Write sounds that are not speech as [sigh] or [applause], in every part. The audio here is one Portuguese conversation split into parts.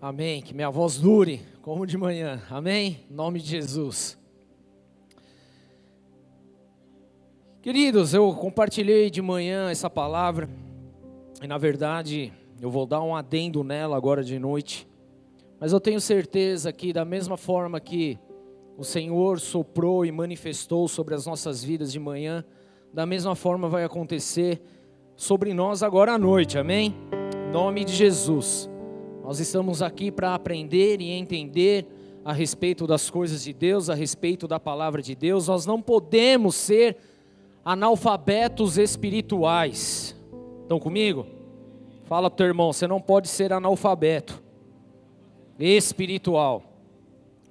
Amém. Que minha voz dure como de manhã. Amém. Em nome de Jesus. Queridos, eu compartilhei de manhã essa palavra e na verdade eu vou dar um adendo nela agora de noite. Mas eu tenho certeza que da mesma forma que o Senhor soprou e manifestou sobre as nossas vidas de manhã, da mesma forma vai acontecer sobre nós agora à noite. Amém? Em nome de Jesus. Nós estamos aqui para aprender e entender a respeito das coisas de Deus, a respeito da palavra de Deus. Nós não podemos ser analfabetos espirituais. Estão comigo? Fala teu irmão, você não pode ser analfabeto espiritual.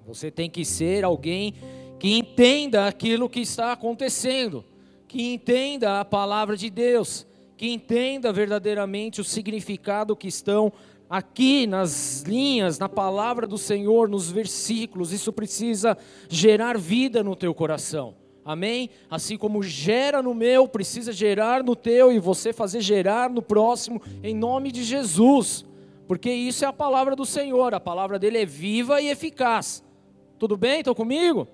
Você tem que ser alguém que entenda aquilo que está acontecendo, que entenda a palavra de Deus, que entenda verdadeiramente o significado que estão aqui nas linhas, na palavra do Senhor, nos versículos, isso precisa gerar vida no teu coração. Amém? Assim como gera no meu, precisa gerar no teu e você fazer gerar no próximo, em nome de Jesus. Porque isso é a palavra do Senhor, a palavra dele é viva e eficaz. Tudo bem? Estão comigo?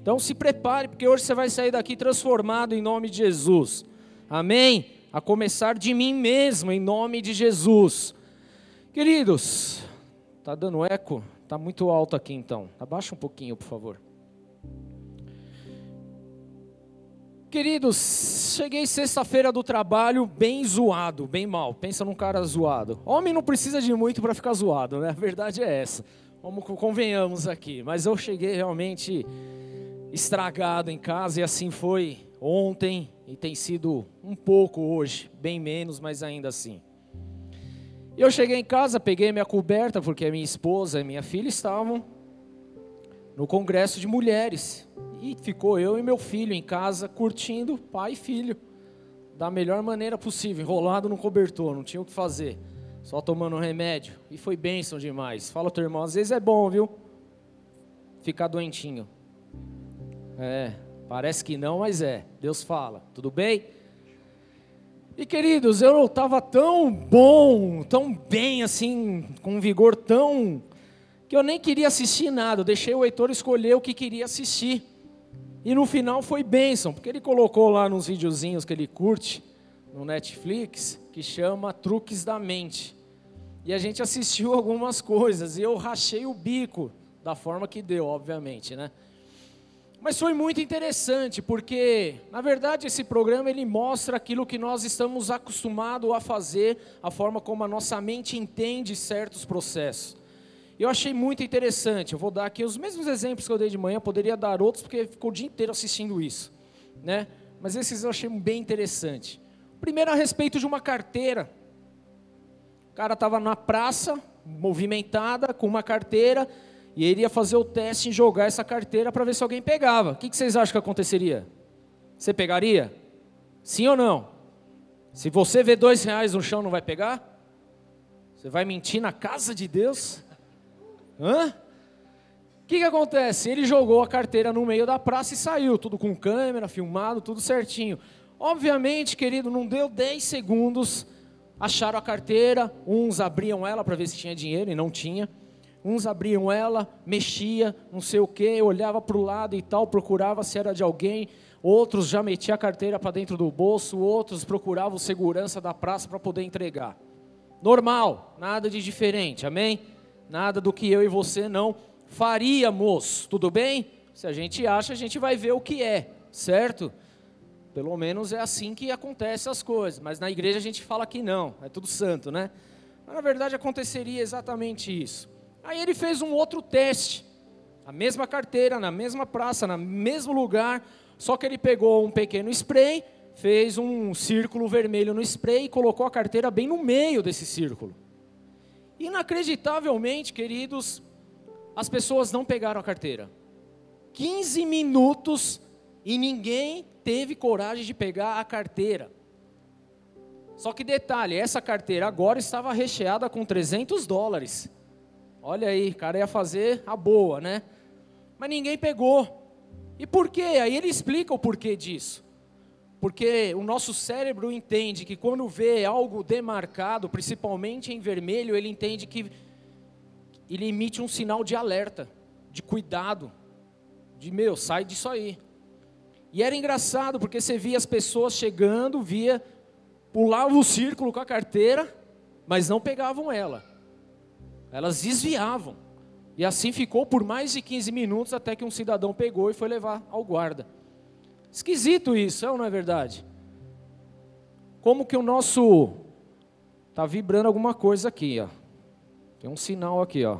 Então se prepare, porque hoje você vai sair daqui transformado em nome de Jesus. Amém? A começar de mim mesmo, em nome de Jesus. Queridos, tá dando eco? Tá muito alto aqui então. Abaixa um pouquinho, por favor. Queridos, cheguei sexta-feira do trabalho bem zoado, bem mal. Pensa num cara zoado. Homem não precisa de muito para ficar zoado, né? A verdade é essa. Vamos convenhamos aqui. Mas eu cheguei realmente estragado em casa e assim foi ontem e tem sido um pouco hoje, bem menos, mas ainda assim. Eu cheguei em casa, peguei minha coberta, porque minha esposa e minha filha estavam no congresso de mulheres. E ficou eu e meu filho em casa curtindo, pai e filho, da melhor maneira possível, enrolado no cobertor, não tinha o que fazer, só tomando remédio. E foi bênção demais. Fala, teu irmão, às vezes é bom, viu? Ficar doentinho. É, parece que não, mas é. Deus fala, tudo bem? E queridos, eu estava tão bom, tão bem assim, com um vigor tão. que eu nem queria assistir nada. Eu deixei o Heitor escolher o que queria assistir. E no final foi bênção, porque ele colocou lá nos videozinhos que ele curte no Netflix, que chama Truques da Mente. E a gente assistiu [laughs] algumas coisas e eu rachei o bico da forma que deu, obviamente, né? Mas foi muito interessante, porque, na verdade, esse programa ele mostra aquilo que nós estamos acostumados a fazer, a forma como a nossa mente entende certos processos. Eu achei muito interessante. Eu vou dar aqui os mesmos exemplos que eu dei de manhã, poderia dar outros, porque ficou o dia inteiro assistindo isso. Né? Mas esses eu achei bem interessante. Primeiro, a respeito de uma carteira. O cara estava na praça, movimentada, com uma carteira, e ele ia fazer o teste em jogar essa carteira para ver se alguém pegava. O que, vocês acham que aconteceria? Você pegaria? Sim ou não? Se você vê dois reais no chão, não vai pegar? Você vai mentir na casa de Deus? Hã? O que, que acontece? Ele jogou a carteira no meio da praça e saiu, tudo com câmera, filmado, tudo certinho. Obviamente, querido, não deu 10 segundos, acharam a carteira, uns abriam ela para ver se tinha dinheiro e não tinha. Uns abriam ela, mexia, não sei o que, olhava para o lado e tal, procurava se era de alguém. Outros já metiam a carteira para dentro do bolso, outros procuravam segurança da praça para poder entregar. Normal, nada de diferente, amém? Nada do que eu e você não faríamos, tudo bem? Se a gente acha, a gente vai ver o que é, certo? Pelo menos é assim que acontecem as coisas, mas na igreja a gente fala que não, é tudo santo, né? Mas na verdade aconteceria exatamente isso. Aí ele fez um outro teste, a mesma carteira, na mesma praça, no mesmo lugar, só que ele pegou um pequeno spray, fez um círculo vermelho no spray e colocou a carteira bem no meio desse círculo. Inacreditavelmente, queridos, as pessoas não pegaram a carteira. 15 minutos e ninguém teve coragem de pegar a carteira. Só que detalhe, essa carteira agora estava recheada com 300 dólares. Olha aí, cara ia fazer a boa, né? Mas ninguém pegou. E por quê? Aí ele explica o porquê disso. Porque o nosso cérebro entende que quando vê algo demarcado, principalmente em vermelho, ele entende que ele emite um sinal de alerta, de cuidado, de meu, sai disso aí. E era engraçado porque você via as pessoas chegando, via, pulavam o círculo com a carteira, mas não pegavam ela. Elas desviavam. E assim ficou por mais de 15 minutos até que um cidadão pegou e foi levar ao guarda. Esquisito isso, é não é verdade? Como que o nosso. Está vibrando alguma coisa aqui, ó. Tem um sinal aqui, ó.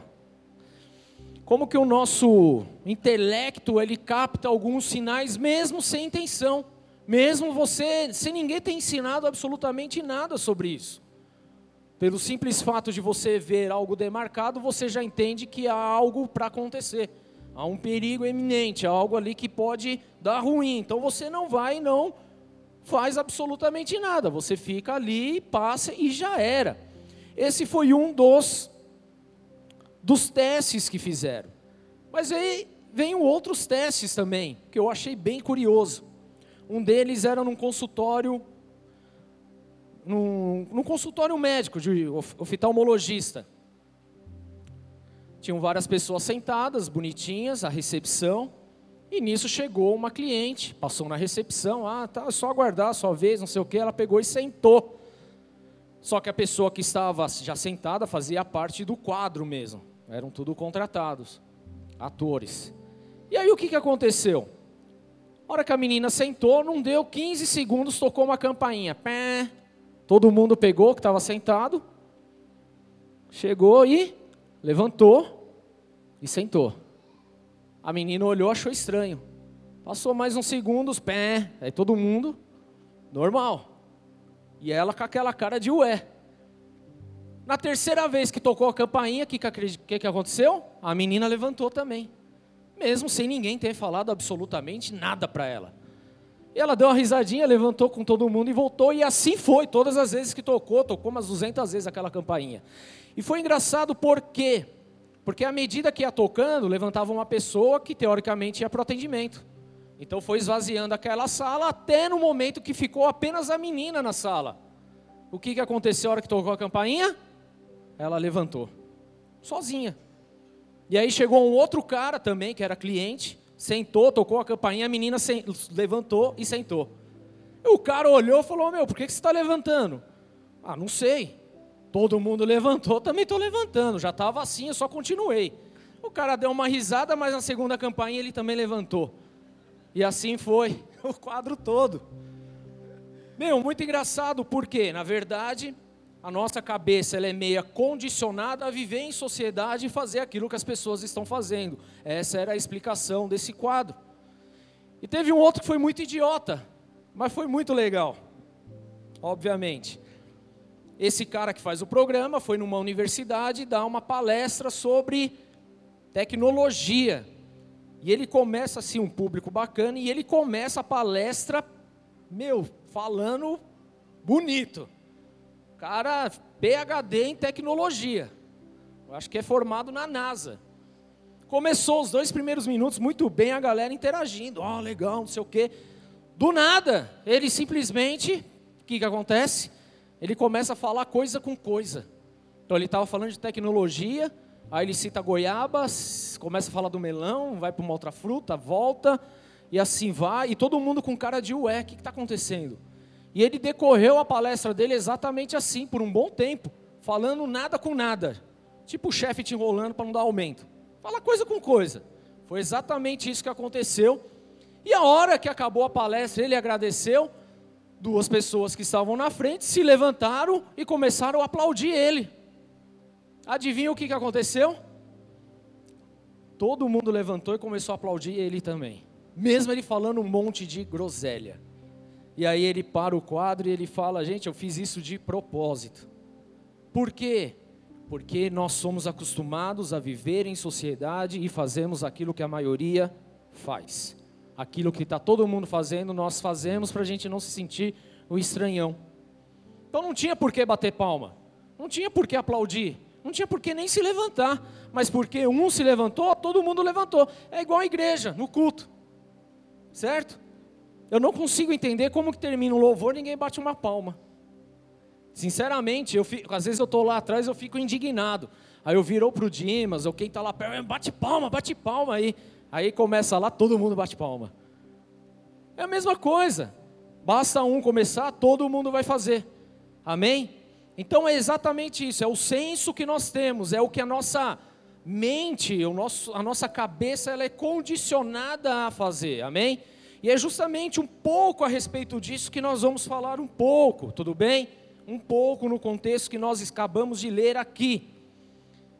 Como que o nosso intelecto ele capta alguns sinais mesmo sem intenção, mesmo você, sem ninguém ter ensinado absolutamente nada sobre isso. Pelo simples fato de você ver algo demarcado, você já entende que há algo para acontecer. Há um perigo eminente, há algo ali que pode dar ruim. Então você não vai e não faz absolutamente nada. Você fica ali, passa e já era. Esse foi um dos dos testes que fizeram. Mas aí vem outros testes também, que eu achei bem curioso. Um deles era num consultório, num, num consultório médico de oftalmologista. Tinham várias pessoas sentadas, bonitinhas, a recepção. E nisso chegou uma cliente, passou na recepção, ah, tá, só aguardar a sua vez, não sei o que, ela pegou e sentou. Só que a pessoa que estava já sentada fazia parte do quadro mesmo. Eram tudo contratados, atores. E aí o que, que aconteceu? A hora que a menina sentou, não deu 15 segundos, tocou uma campainha. Pé. Todo mundo pegou que estava sentado, chegou e levantou e sentou. A menina olhou, achou estranho. Passou mais uns segundos, pé. Aí todo mundo, normal. E ela com aquela cara de ué. Na terceira vez que tocou a campainha, o que, que, que aconteceu? A menina levantou também. Mesmo sem ninguém ter falado absolutamente nada para ela. E ela deu uma risadinha, levantou com todo mundo e voltou. E assim foi, todas as vezes que tocou, tocou umas 200 vezes aquela campainha. E foi engraçado por quê? Porque à medida que ia tocando, levantava uma pessoa que teoricamente ia para o atendimento. Então foi esvaziando aquela sala até no momento que ficou apenas a menina na sala. O que, que aconteceu na hora que tocou a campainha? ela levantou, sozinha. E aí chegou um outro cara também, que era cliente, sentou, tocou a campainha, a menina levantou e sentou. O cara olhou e falou: Meu, por que, que você está levantando? Ah, não sei. Todo mundo levantou, [laughs] também estou levantando. Já estava assim, eu só continuei. O cara deu uma risada, mas na segunda campainha ele também levantou. E assim foi [laughs] o quadro todo. Meu, muito engraçado, porque, na verdade, a nossa cabeça ela é meia condicionada a viver em sociedade e fazer aquilo que as pessoas estão fazendo. Essa era a explicação desse quadro. E teve um outro que foi muito idiota, mas foi muito legal. Obviamente. Esse cara que faz o programa foi numa universidade dar uma palestra sobre tecnologia. E ele começa assim, um público bacana, e ele começa a palestra, meu, falando bonito cara PhD em tecnologia. Eu acho que é formado na NASA. Começou os dois primeiros minutos muito bem, a galera interagindo. Ó, oh, legal, não sei o quê. Do nada, ele simplesmente, o que, que acontece? Ele começa a falar coisa com coisa. Então ele estava falando de tecnologia, aí ele cita goiabas, começa a falar do melão, vai para uma outra fruta, volta, e assim vai, e todo mundo com cara de ué, o que está acontecendo? E ele decorreu a palestra dele exatamente assim, por um bom tempo, falando nada com nada. Tipo o chefe te enrolando para não dar aumento. Fala coisa com coisa. Foi exatamente isso que aconteceu. E a hora que acabou a palestra, ele agradeceu. Duas pessoas que estavam na frente se levantaram e começaram a aplaudir ele. Adivinha o que, que aconteceu? Todo mundo levantou e começou a aplaudir ele também. Mesmo ele falando um monte de groselha. E aí ele para o quadro e ele fala: Gente, eu fiz isso de propósito. Por quê? Porque nós somos acostumados a viver em sociedade e fazemos aquilo que a maioria faz. Aquilo que está todo mundo fazendo, nós fazemos para a gente não se sentir o estranhão. Então não tinha por que bater palma, não tinha por que aplaudir, não tinha por que nem se levantar, mas porque um se levantou, todo mundo levantou. É igual a igreja, no culto, certo? Eu não consigo entender como que termina um louvor ninguém bate uma palma. Sinceramente, eu fico, às vezes eu estou lá atrás eu fico indignado. Aí eu virou para o Dimas, ou quem está lá perto, bate palma, bate palma aí. Aí começa lá, todo mundo bate palma. É a mesma coisa. Basta um começar, todo mundo vai fazer. Amém? Então é exatamente isso, é o senso que nós temos, é o que a nossa mente, o nosso, a nossa cabeça, ela é condicionada a fazer. Amém? E é justamente um pouco a respeito disso que nós vamos falar um pouco, tudo bem? Um pouco no contexto que nós acabamos de ler aqui.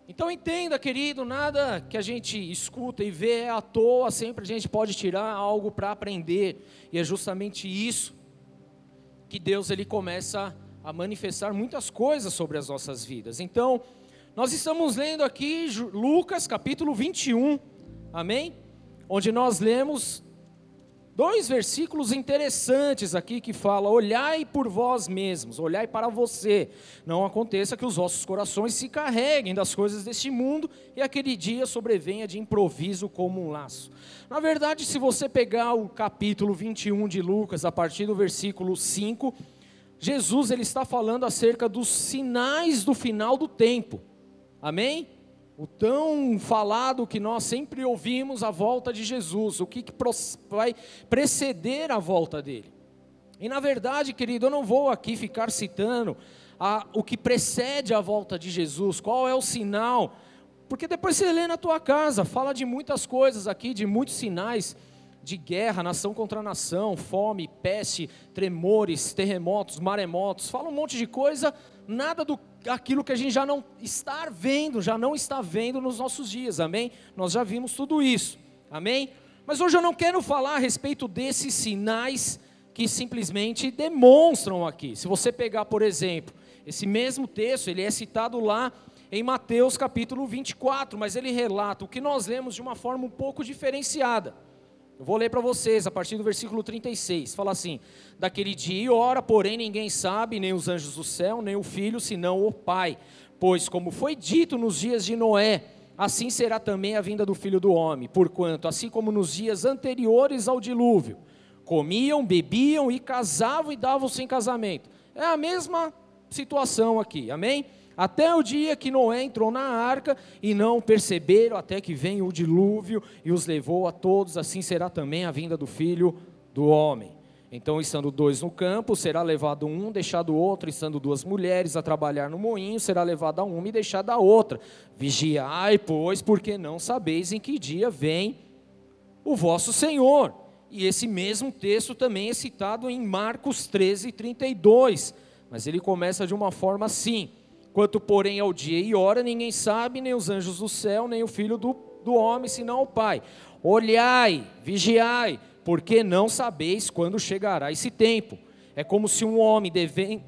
Então entenda, querido, nada que a gente escuta e vê é à toa, sempre a gente pode tirar algo para aprender. E é justamente isso que Deus ele começa a manifestar muitas coisas sobre as nossas vidas. Então, nós estamos lendo aqui Lucas capítulo 21, amém? Onde nós lemos dois versículos interessantes aqui que fala: olhai por vós mesmos, olhai para você. Não aconteça que os vossos corações se carreguem das coisas deste mundo e aquele dia sobrevenha de improviso como um laço. Na verdade, se você pegar o capítulo 21 de Lucas, a partir do versículo 5, Jesus ele está falando acerca dos sinais do final do tempo. Amém? O tão falado que nós sempre ouvimos a volta de Jesus, o que, que vai preceder a volta dele. E na verdade, querido, eu não vou aqui ficar citando a, o que precede a volta de Jesus, qual é o sinal, porque depois você lê na tua casa, fala de muitas coisas aqui, de muitos sinais de guerra, nação contra nação, fome, peste, tremores, terremotos, maremotos, fala um monte de coisa, nada do aquilo que a gente já não está vendo, já não está vendo nos nossos dias, amém? Nós já vimos tudo isso, amém? Mas hoje eu não quero falar a respeito desses sinais que simplesmente demonstram aqui. Se você pegar, por exemplo, esse mesmo texto, ele é citado lá em Mateus capítulo 24, mas ele relata o que nós lemos de uma forma um pouco diferenciada. Eu vou ler para vocês a partir do versículo 36. Fala assim: Daquele dia e hora, porém, ninguém sabe, nem os anjos do céu, nem o filho, senão o Pai. Pois, como foi dito nos dias de Noé, assim será também a vinda do filho do homem. Porquanto, assim como nos dias anteriores ao dilúvio, comiam, bebiam e casavam e davam-se em casamento. É a mesma situação aqui, amém? Até o dia que Noé entrou na arca e não perceberam até que vem o dilúvio e os levou a todos, assim será também a vinda do filho do homem. Então, estando dois no campo, será levado um, deixado outro, estando duas mulheres a trabalhar no moinho, será levada uma e deixada a outra. Vigiai, pois, porque não sabeis em que dia vem o vosso Senhor. E esse mesmo texto também é citado em Marcos 13, 32. Mas ele começa de uma forma assim: Quanto, porém, ao dia e hora, ninguém sabe, nem os anjos do céu, nem o filho do, do homem, senão o Pai. Olhai, vigiai, porque não sabeis quando chegará esse tempo. É como se um homem,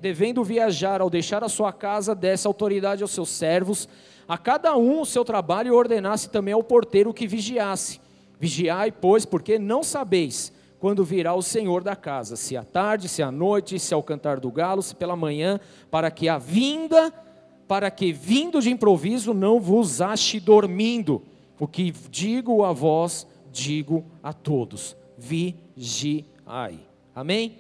devendo viajar, ao deixar a sua casa, desse autoridade aos seus servos, a cada um o seu trabalho, e ordenasse também ao porteiro que vigiasse. Vigiai, pois, porque não sabeis quando virá o Senhor da casa, se à tarde, se à noite, se ao cantar do galo, se pela manhã, para que a vinda para que, vindo de improviso, não vos ache dormindo. O que digo a vós, digo a todos: vigiai. Amém?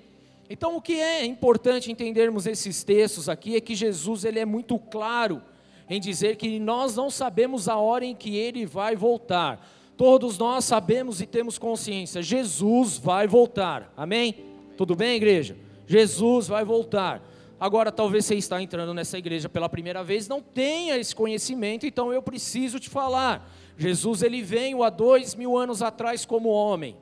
Então, o que é importante entendermos esses textos aqui é que Jesus ele é muito claro em dizer que nós não sabemos a hora em que ele vai voltar. Todos nós sabemos e temos consciência, Jesus vai voltar. Amém? Tudo bem, igreja? Jesus vai voltar. Agora, talvez você está entrando nessa igreja pela primeira vez, não tenha esse conhecimento, então eu preciso te falar. Jesus ele veio há dois mil anos atrás como homem.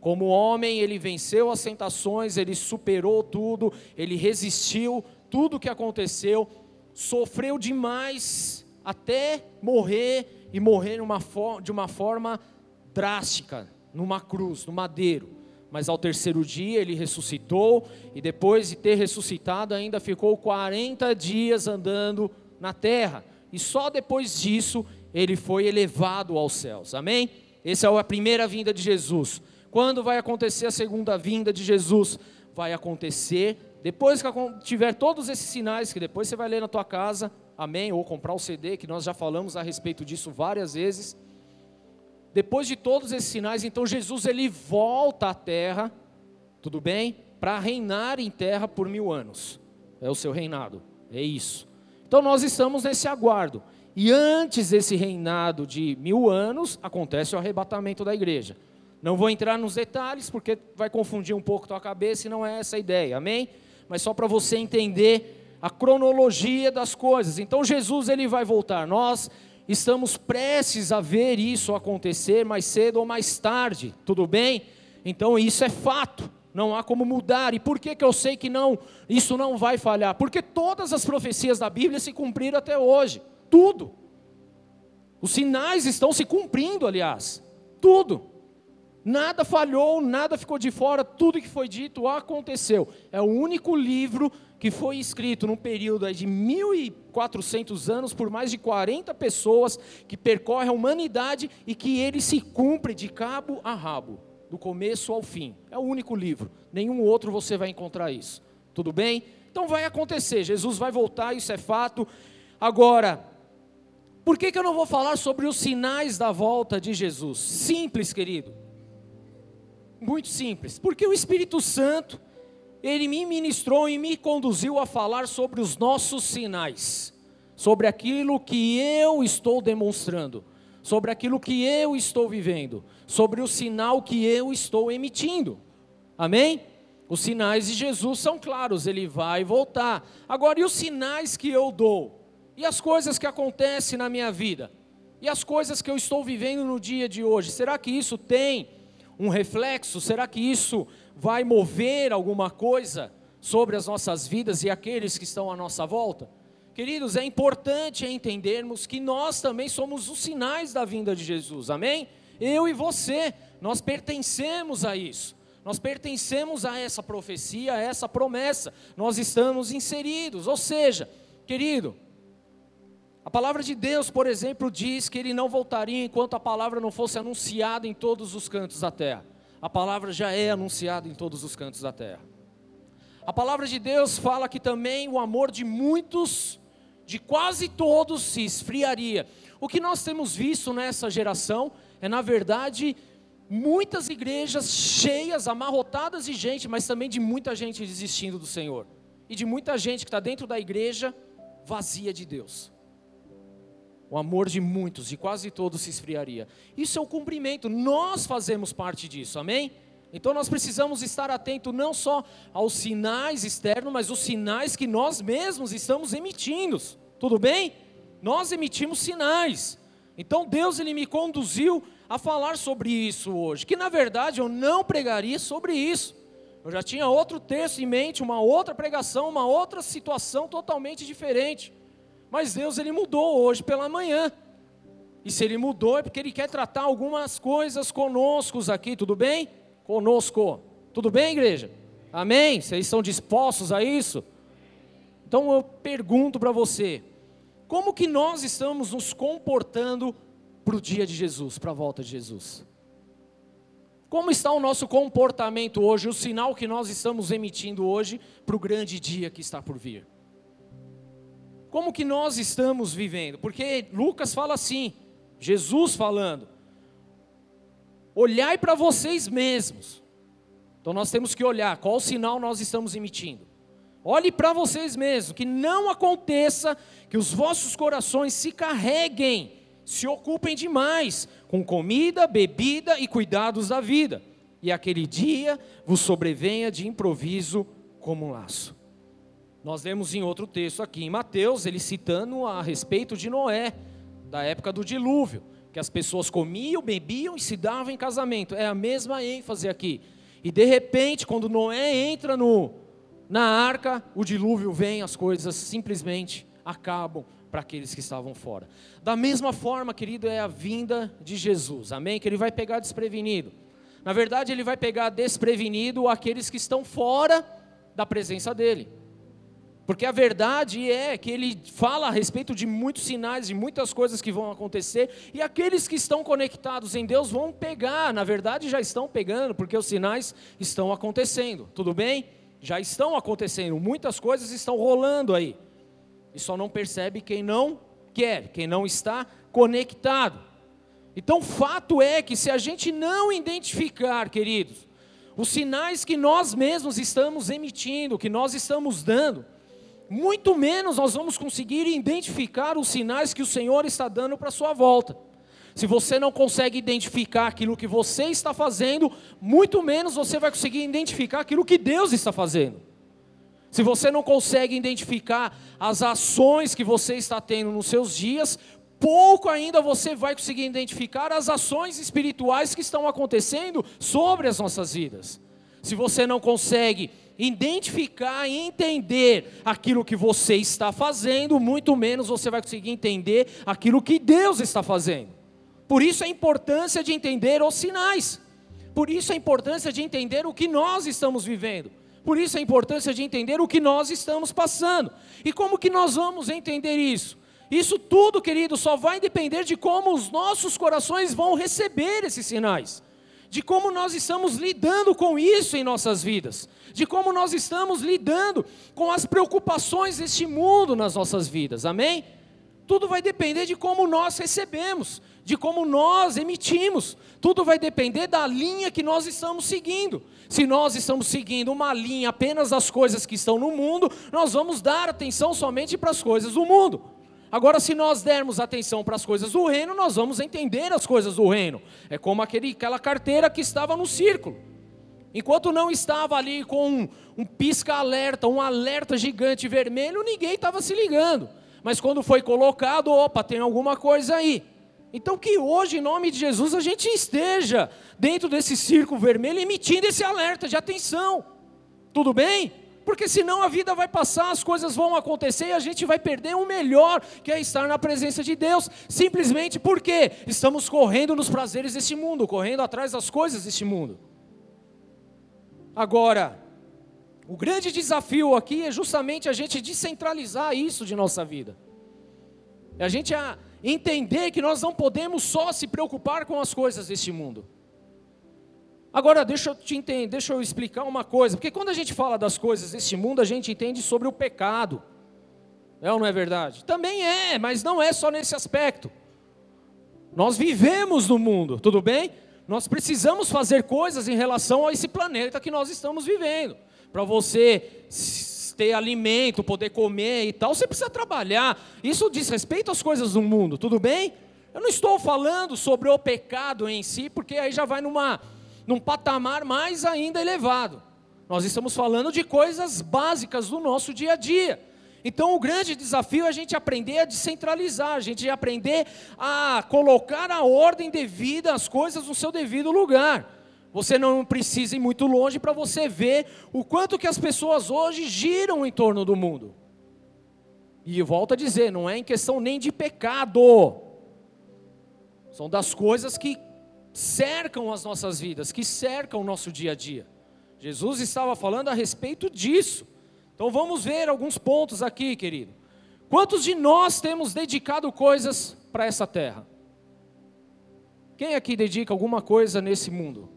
Como homem, ele venceu as tentações, ele superou tudo, ele resistiu tudo que aconteceu, sofreu demais até morrer e morrer de uma forma drástica, numa cruz, no madeiro mas ao terceiro dia ele ressuscitou, e depois de ter ressuscitado, ainda ficou 40 dias andando na terra, e só depois disso ele foi elevado aos céus, amém? Essa é a primeira vinda de Jesus. Quando vai acontecer a segunda vinda de Jesus? Vai acontecer depois que tiver todos esses sinais, que depois você vai ler na tua casa, amém? Ou comprar o CD, que nós já falamos a respeito disso várias vezes depois de todos esses sinais, então Jesus ele volta à terra, tudo bem? Para reinar em terra por mil anos. é o seu reinado. É isso. Então nós estamos nesse aguardo. E antes desse reinado de mil anos, acontece o arrebatamento da igreja. Não vou entrar nos detalhes, porque vai confundir um pouco tua cabeça e não é essa a ideia, amém? Mas só para você entender a cronologia das coisas. Então Jesus ele vai voltar. Nós estamos prestes a ver isso acontecer mais cedo ou mais tarde, tudo bem? Então isso é fato, não há como mudar. E por que, que eu sei que não, isso não vai falhar? Porque todas as profecias da Bíblia se cumpriram até hoje, tudo. Os sinais estão se cumprindo, aliás, tudo. Nada falhou, nada ficou de fora, tudo que foi dito aconteceu. É o único livro que foi escrito num período de 1400 anos por mais de 40 pessoas que percorre a humanidade e que ele se cumpre de cabo a rabo, do começo ao fim. É o único livro. Nenhum outro você vai encontrar isso. Tudo bem? Então vai acontecer. Jesus vai voltar, isso é fato. Agora, por que, que eu não vou falar sobre os sinais da volta de Jesus? Simples, querido. Muito simples. Porque o Espírito Santo, ele me ministrou e me conduziu a falar sobre os nossos sinais, sobre aquilo que eu estou demonstrando, sobre aquilo que eu estou vivendo, sobre o sinal que eu estou emitindo. Amém? Os sinais de Jesus são claros, ele vai voltar. Agora, e os sinais que eu dou? E as coisas que acontecem na minha vida? E as coisas que eu estou vivendo no dia de hoje? Será que isso tem um reflexo? Será que isso vai mover alguma coisa sobre as nossas vidas e aqueles que estão à nossa volta? Queridos, é importante entendermos que nós também somos os sinais da vinda de Jesus, amém? Eu e você, nós pertencemos a isso, nós pertencemos a essa profecia, a essa promessa, nós estamos inseridos, ou seja, querido, a palavra de Deus, por exemplo, diz que ele não voltaria enquanto a palavra não fosse anunciada em todos os cantos da terra. A palavra já é anunciada em todos os cantos da terra. A palavra de Deus fala que também o amor de muitos, de quase todos, se esfriaria. O que nós temos visto nessa geração é, na verdade, muitas igrejas cheias, amarrotadas de gente, mas também de muita gente desistindo do Senhor. E de muita gente que está dentro da igreja vazia de Deus o amor de muitos, de quase todos se esfriaria. Isso é o cumprimento, nós fazemos parte disso, amém? Então nós precisamos estar atento não só aos sinais externos, mas os sinais que nós mesmos estamos emitindo. Tudo bem? Nós emitimos sinais. Então Deus ele me conduziu a falar sobre isso hoje, que na verdade eu não pregaria sobre isso. Eu já tinha outro texto em mente, uma outra pregação, uma outra situação totalmente diferente. Mas Deus ele mudou hoje pela manhã. E se ele mudou é porque ele quer tratar algumas coisas conosco aqui, tudo bem? Conosco. Tudo bem, igreja? Amém? Vocês estão dispostos a isso? Então eu pergunto para você, como que nós estamos nos comportando para o dia de Jesus, para a volta de Jesus? Como está o nosso comportamento hoje, o sinal que nós estamos emitindo hoje para o grande dia que está por vir? Como que nós estamos vivendo? Porque Lucas fala assim, Jesus falando: olhai para vocês mesmos. Então nós temos que olhar qual sinal nós estamos emitindo. Olhe para vocês mesmos, que não aconteça que os vossos corações se carreguem, se ocupem demais com comida, bebida e cuidados da vida, e aquele dia vos sobrevenha de improviso como um laço. Nós lemos em outro texto aqui em Mateus, ele citando a respeito de Noé, da época do dilúvio, que as pessoas comiam, bebiam e se davam em casamento. É a mesma ênfase aqui. E de repente, quando Noé entra no, na arca, o dilúvio vem, as coisas simplesmente acabam para aqueles que estavam fora. Da mesma forma, querido, é a vinda de Jesus. Amém? Que ele vai pegar desprevenido. Na verdade, ele vai pegar desprevenido aqueles que estão fora da presença dele. Porque a verdade é que ele fala a respeito de muitos sinais, de muitas coisas que vão acontecer, e aqueles que estão conectados em Deus vão pegar, na verdade já estão pegando, porque os sinais estão acontecendo, tudo bem? Já estão acontecendo, muitas coisas estão rolando aí, e só não percebe quem não quer, quem não está conectado. Então, fato é que se a gente não identificar, queridos, os sinais que nós mesmos estamos emitindo, que nós estamos dando, muito menos nós vamos conseguir identificar os sinais que o Senhor está dando para a sua volta. Se você não consegue identificar aquilo que você está fazendo, muito menos você vai conseguir identificar aquilo que Deus está fazendo. Se você não consegue identificar as ações que você está tendo nos seus dias, pouco ainda você vai conseguir identificar as ações espirituais que estão acontecendo sobre as nossas vidas. Se você não consegue identificar e entender aquilo que você está fazendo, muito menos você vai conseguir entender aquilo que Deus está fazendo. Por isso a importância de entender os sinais. Por isso a importância de entender o que nós estamos vivendo. Por isso a importância de entender o que nós estamos passando. E como que nós vamos entender isso? Isso tudo, querido, só vai depender de como os nossos corações vão receber esses sinais de como nós estamos lidando com isso em nossas vidas, de como nós estamos lidando com as preocupações deste mundo nas nossas vidas, amém? Tudo vai depender de como nós recebemos, de como nós emitimos, tudo vai depender da linha que nós estamos seguindo. Se nós estamos seguindo uma linha apenas das coisas que estão no mundo, nós vamos dar atenção somente para as coisas do mundo. Agora, se nós dermos atenção para as coisas do reino, nós vamos entender as coisas do reino. É como aquele, aquela carteira que estava no círculo. Enquanto não estava ali com um, um pisca-alerta, um alerta gigante vermelho, ninguém estava se ligando. Mas quando foi colocado, opa, tem alguma coisa aí. Então que hoje, em nome de Jesus, a gente esteja dentro desse círculo vermelho emitindo esse alerta de atenção. Tudo bem? Porque senão a vida vai passar, as coisas vão acontecer e a gente vai perder o melhor, que é estar na presença de Deus, simplesmente porque estamos correndo nos prazeres deste mundo, correndo atrás das coisas deste mundo. Agora, o grande desafio aqui é justamente a gente descentralizar isso de nossa vida. É a gente a entender que nós não podemos só se preocupar com as coisas deste mundo. Agora, deixa eu te entender, deixa eu explicar uma coisa, porque quando a gente fala das coisas deste mundo, a gente entende sobre o pecado. É ou não é verdade? Também é, mas não é só nesse aspecto. Nós vivemos no mundo, tudo bem? Nós precisamos fazer coisas em relação a esse planeta que nós estamos vivendo. Para você ter alimento, poder comer e tal, você precisa trabalhar. Isso diz respeito às coisas do mundo, tudo bem? Eu não estou falando sobre o pecado em si, porque aí já vai numa num patamar mais ainda elevado. Nós estamos falando de coisas básicas do nosso dia a dia. Então, o grande desafio é a gente aprender a descentralizar, a gente aprender a colocar a ordem devida, as coisas no seu devido lugar. Você não precisa ir muito longe para você ver o quanto que as pessoas hoje giram em torno do mundo. E volto a dizer, não é em questão nem de pecado. São das coisas que cercam as nossas vidas, que cercam o nosso dia a dia. Jesus estava falando a respeito disso. Então vamos ver alguns pontos aqui, querido. Quantos de nós temos dedicado coisas para essa terra? Quem aqui dedica alguma coisa nesse mundo?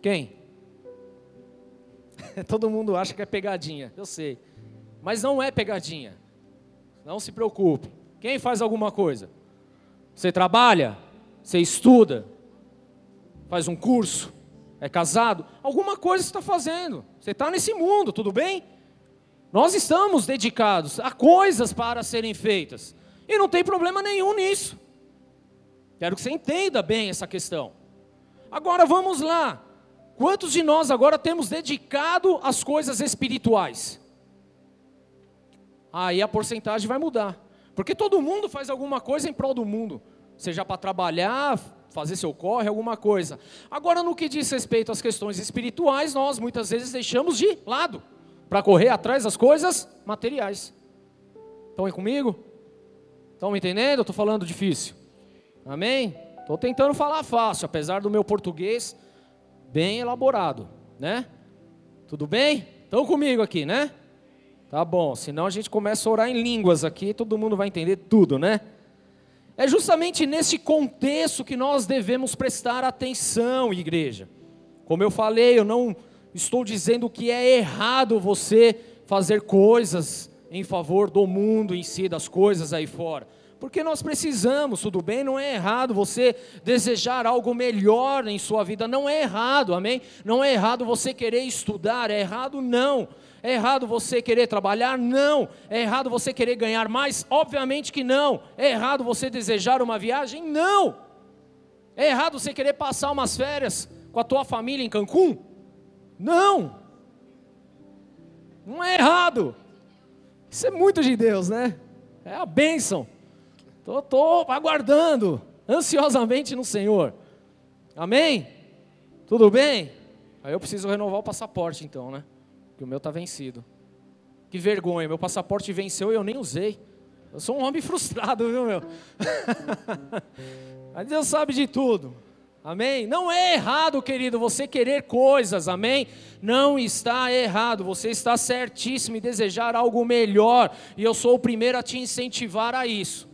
Quem? [laughs] Todo mundo acha que é pegadinha, eu sei. Mas não é pegadinha. Não se preocupe. Quem faz alguma coisa? Você trabalha? Você estuda, faz um curso, é casado, alguma coisa você está fazendo. Você está nesse mundo, tudo bem? Nós estamos dedicados a coisas para serem feitas. E não tem problema nenhum nisso. Quero que você entenda bem essa questão. Agora vamos lá. Quantos de nós agora temos dedicado às coisas espirituais? Aí a porcentagem vai mudar. Porque todo mundo faz alguma coisa em prol do mundo seja para trabalhar, fazer seu corre, alguma coisa. Agora, no que diz respeito às questões espirituais, nós muitas vezes deixamos de lado para correr atrás das coisas materiais. Estão aí comigo? Estão me entendendo? Estou falando difícil. Amém? Estou tentando falar fácil, apesar do meu português bem elaborado, né? Tudo bem? Estão comigo aqui, né? Tá bom, senão a gente começa a orar em línguas aqui, todo mundo vai entender tudo, né? É justamente nesse contexto que nós devemos prestar atenção, igreja. Como eu falei, eu não estou dizendo que é errado você fazer coisas em favor do mundo em si, das coisas aí fora. Porque nós precisamos, tudo bem? Não é errado você desejar algo melhor em sua vida, não é errado, amém? Não é errado você querer estudar, é errado não. É errado você querer trabalhar? Não. É errado você querer ganhar mais? Obviamente que não. É errado você desejar uma viagem? Não. É errado você querer passar umas férias com a tua família em Cancún? Não. Não é errado. Isso é muito de Deus, né? É a bênção. Tô, tô aguardando ansiosamente no Senhor. Amém? Tudo bem? Aí eu preciso renovar o passaporte então, né? Porque o meu está vencido. Que vergonha, meu passaporte venceu e eu nem usei. Eu sou um homem [laughs] frustrado, viu, meu? [laughs] Mas Deus sabe de tudo. Amém? Não é errado, querido, você querer coisas, amém? Não está errado, você está certíssimo em desejar algo melhor, e eu sou o primeiro a te incentivar a isso.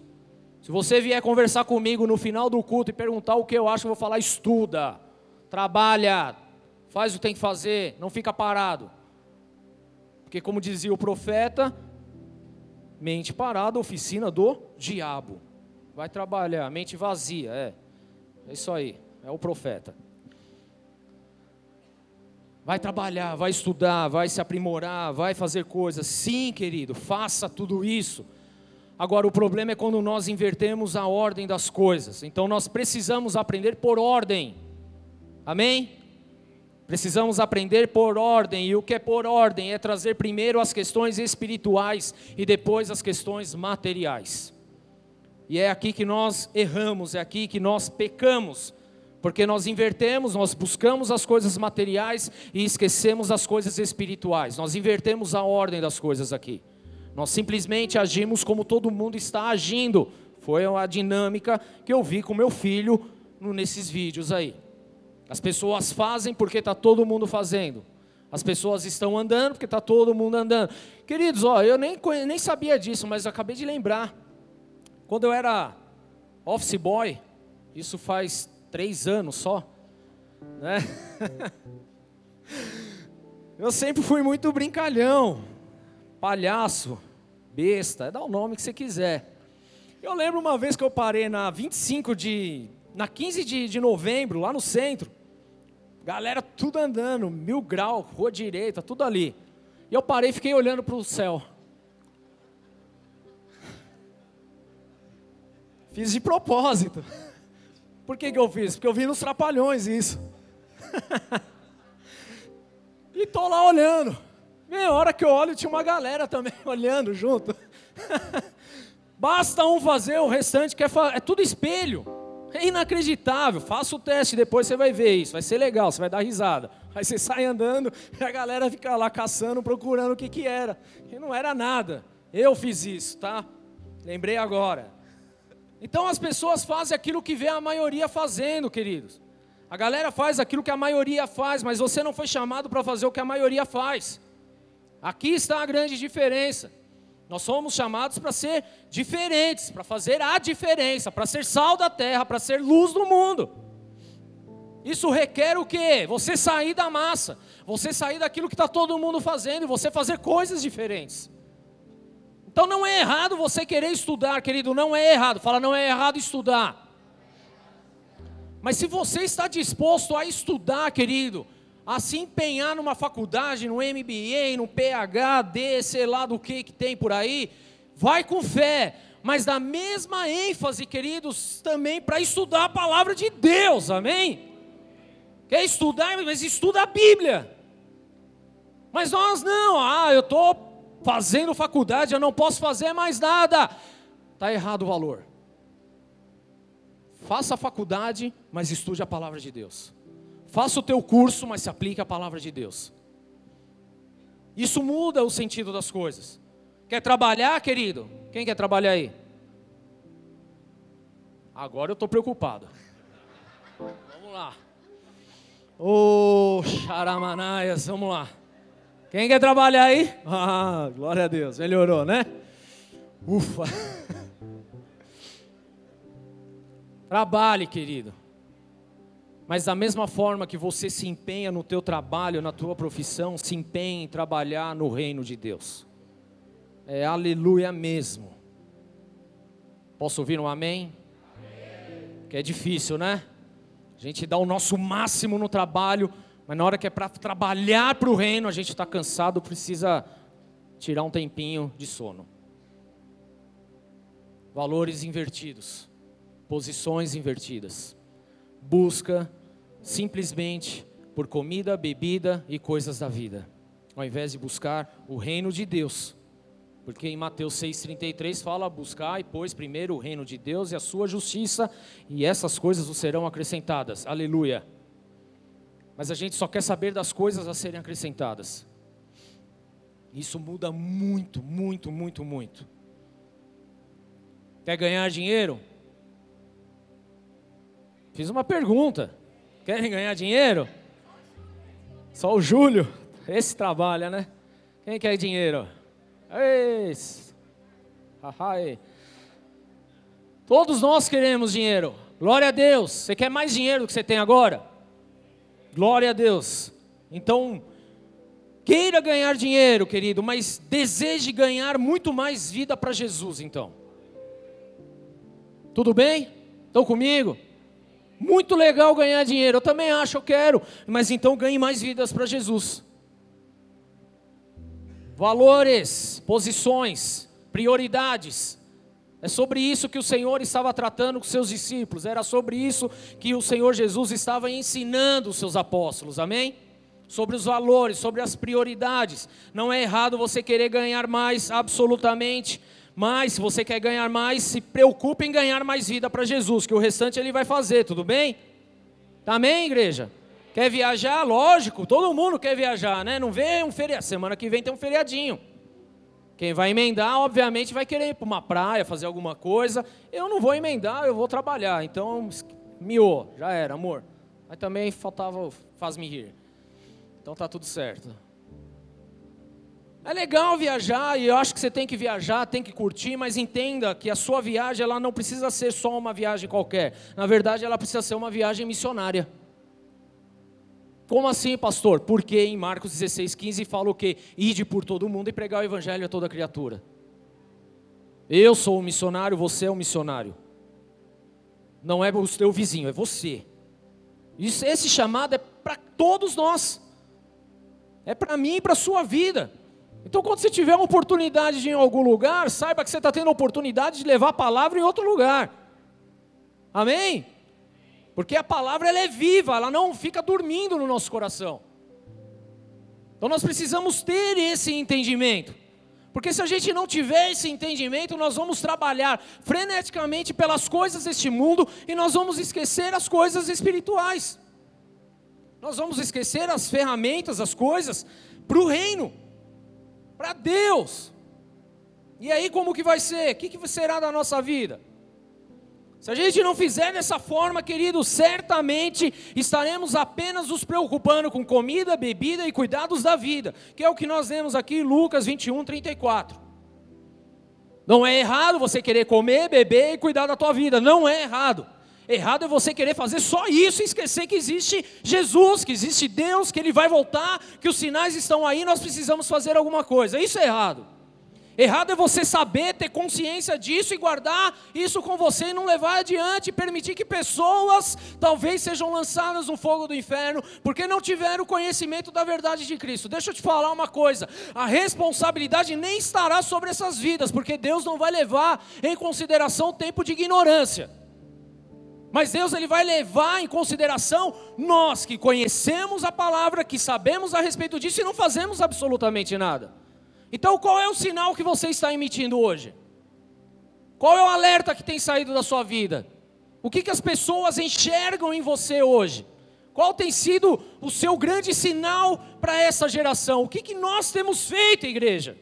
Se você vier conversar comigo no final do culto e perguntar o que eu acho, eu vou falar: estuda, trabalha, faz o que tem que fazer, não fica parado. Porque, como dizia o profeta, mente parada, oficina do diabo. Vai trabalhar, mente vazia, é. É isso aí, é o profeta. Vai trabalhar, vai estudar, vai se aprimorar, vai fazer coisas. Sim, querido, faça tudo isso. Agora, o problema é quando nós invertemos a ordem das coisas. Então, nós precisamos aprender por ordem. Amém? Precisamos aprender por ordem, e o que é por ordem? É trazer primeiro as questões espirituais e depois as questões materiais. E é aqui que nós erramos, é aqui que nós pecamos, porque nós invertemos, nós buscamos as coisas materiais e esquecemos as coisas espirituais. Nós invertemos a ordem das coisas aqui. Nós simplesmente agimos como todo mundo está agindo. Foi a dinâmica que eu vi com meu filho nesses vídeos aí. As pessoas fazem porque está todo mundo fazendo. As pessoas estão andando porque está todo mundo andando. Queridos, ó, eu nem, nem sabia disso, mas acabei de lembrar. Quando eu era office boy, isso faz três anos só, né? [laughs] eu sempre fui muito brincalhão, palhaço, besta, dá o nome que você quiser. Eu lembro uma vez que eu parei na 25 de. na 15 de, de novembro, lá no centro. Galera tudo andando, mil grau, rua direita, tudo ali. E eu parei e fiquei olhando para o céu. [laughs] Fiz de propósito. [laughs] Por que, que eu fiz? Porque eu vi nos trapalhões isso. [laughs] e tô lá olhando. Meia hora que eu olho, tinha uma galera também olhando junto. Basta um fazer, o restante quer. É tudo espelho. É inacreditável. Faça o teste, depois você vai ver isso. Vai ser legal, você vai dar risada. Aí você [laughs] sai andando e a galera fica lá caçando, procurando o que, que era. E não era nada. Eu fiz isso, tá? Lembrei agora. Então as pessoas fazem aquilo que vê a maioria fazendo, queridos. A galera faz aquilo que a maioria faz, mas você não foi chamado para fazer o que a maioria faz. Aqui está a grande diferença. Nós somos chamados para ser diferentes, para fazer a diferença, para ser sal da terra, para ser luz do mundo. Isso requer o quê? Você sair da massa, você sair daquilo que está todo mundo fazendo e você fazer coisas diferentes. Então não é errado você querer estudar, querido, não é errado. Fala, não é errado estudar. Mas se você está disposto a estudar, querido, a se empenhar numa faculdade, no MBA, no PhD, sei lá do que que tem por aí, vai com fé, mas da mesma ênfase, queridos, também para estudar a palavra de Deus, amém? Quer estudar, mas estuda a Bíblia. Mas nós não, ah, eu estou fazendo faculdade, eu não posso fazer mais nada. Está errado o valor. Faça a faculdade, mas estude a palavra de Deus. Faça o teu curso, mas se aplique a palavra de Deus. Isso muda o sentido das coisas. Quer trabalhar, querido? Quem quer trabalhar aí? Agora eu estou preocupado. Vamos lá. Ô, oh, Charamanaias, vamos lá. Quem quer trabalhar aí? Ah, glória a Deus, melhorou, né? Ufa. [laughs] Trabalhe, querido. Mas da mesma forma que você se empenha no teu trabalho, na tua profissão, se empenhe em trabalhar no reino de Deus. É aleluia mesmo. Posso ouvir um amém? amém? Que é difícil, né? A gente dá o nosso máximo no trabalho, mas na hora que é para trabalhar para o reino, a gente está cansado, precisa tirar um tempinho de sono. Valores invertidos, posições invertidas. Busca simplesmente por comida, bebida e coisas da vida, ao invés de buscar o reino de Deus. Porque em Mateus 6,33 fala: Buscai, pois, primeiro o reino de Deus e a sua justiça, e essas coisas vos serão acrescentadas. Aleluia. Mas a gente só quer saber das coisas a serem acrescentadas. Isso muda muito, muito, muito, muito. Quer ganhar dinheiro? Fiz uma pergunta. Querem ganhar dinheiro? Só o Júlio. Esse trabalha, né? Quem quer dinheiro? Esse. Todos nós queremos dinheiro. Glória a Deus. Você quer mais dinheiro do que você tem agora? Glória a Deus. Então, queira ganhar dinheiro, querido, mas deseje ganhar muito mais vida para Jesus, então. Tudo bem? Estão comigo? Muito legal ganhar dinheiro, eu também acho, eu quero, mas então ganhe mais vidas para Jesus. Valores, posições, prioridades. É sobre isso que o Senhor estava tratando com seus discípulos, era sobre isso que o Senhor Jesus estava ensinando os seus apóstolos, amém? Sobre os valores, sobre as prioridades. Não é errado você querer ganhar mais, absolutamente, mas se você quer ganhar mais, se preocupe em ganhar mais vida para Jesus, que o restante ele vai fazer, tudo bem? Amém, igreja? Quer viajar? Lógico, todo mundo quer viajar, né? Não vê um feriado, semana que vem tem um feriadinho. Quem vai emendar, obviamente, vai querer ir para uma praia, fazer alguma coisa. Eu não vou emendar, eu vou trabalhar. Então, miou, já era, amor. Mas também faltava faz-me rir. Então tá tudo certo. É legal viajar e eu acho que você tem que viajar, tem que curtir, mas entenda que a sua viagem ela não precisa ser só uma viagem qualquer. Na verdade, ela precisa ser uma viagem missionária. Como assim, pastor? Porque em Marcos 16, 15 fala o quê? Ide por todo mundo e pregar o evangelho a toda criatura. Eu sou o missionário, você é o missionário. Não é o teu vizinho, é você. Isso, esse chamado é para todos nós. É para mim e para a sua vida. Então, quando você tiver uma oportunidade de ir em algum lugar, saiba que você está tendo a oportunidade de levar a palavra em outro lugar. Amém? Porque a palavra ela é viva, ela não fica dormindo no nosso coração. Então nós precisamos ter esse entendimento. Porque se a gente não tiver esse entendimento, nós vamos trabalhar freneticamente pelas coisas deste mundo e nós vamos esquecer as coisas espirituais. Nós vamos esquecer as ferramentas, as coisas para o reino, para Deus. E aí como que vai ser? O que, que será da nossa vida? Se a gente não fizer dessa forma, querido, certamente estaremos apenas nos preocupando com comida, bebida e cuidados da vida, que é o que nós vemos aqui em Lucas 21, 34. Não é errado você querer comer, beber e cuidar da tua vida, não é errado. Errado é você querer fazer só isso e esquecer que existe Jesus, que existe Deus, que Ele vai voltar, que os sinais estão aí, nós precisamos fazer alguma coisa. Isso é errado. Errado é você saber, ter consciência disso e guardar isso com você e não levar adiante, permitir que pessoas talvez sejam lançadas no fogo do inferno, porque não tiveram conhecimento da verdade de Cristo. Deixa eu te falar uma coisa: a responsabilidade nem estará sobre essas vidas, porque Deus não vai levar em consideração o tempo de ignorância. Mas Deus ele vai levar em consideração nós que conhecemos a palavra, que sabemos a respeito disso e não fazemos absolutamente nada. Então, qual é o sinal que você está emitindo hoje? Qual é o alerta que tem saído da sua vida? O que, que as pessoas enxergam em você hoje? Qual tem sido o seu grande sinal para essa geração? O que, que nós temos feito, igreja?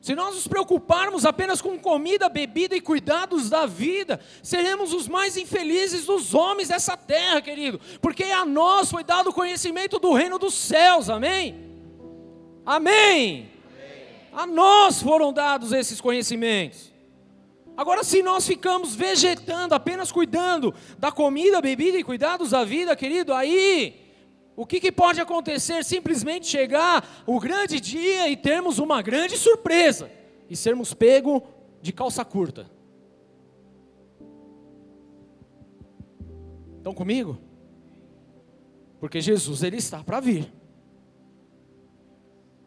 Se nós nos preocuparmos apenas com comida, bebida e cuidados da vida, seremos os mais infelizes dos homens dessa terra, querido, porque a nós foi dado o conhecimento do reino dos céus, amém? Amém? A nós foram dados esses conhecimentos. Agora, se nós ficamos vegetando, apenas cuidando da comida, bebida e cuidados da vida, querido, aí o que, que, pode acontecer? Simplesmente chegar o grande dia e termos uma grande surpresa. e sermos pego de calça curta. Estão comigo? Porque Jesus ele está para vir.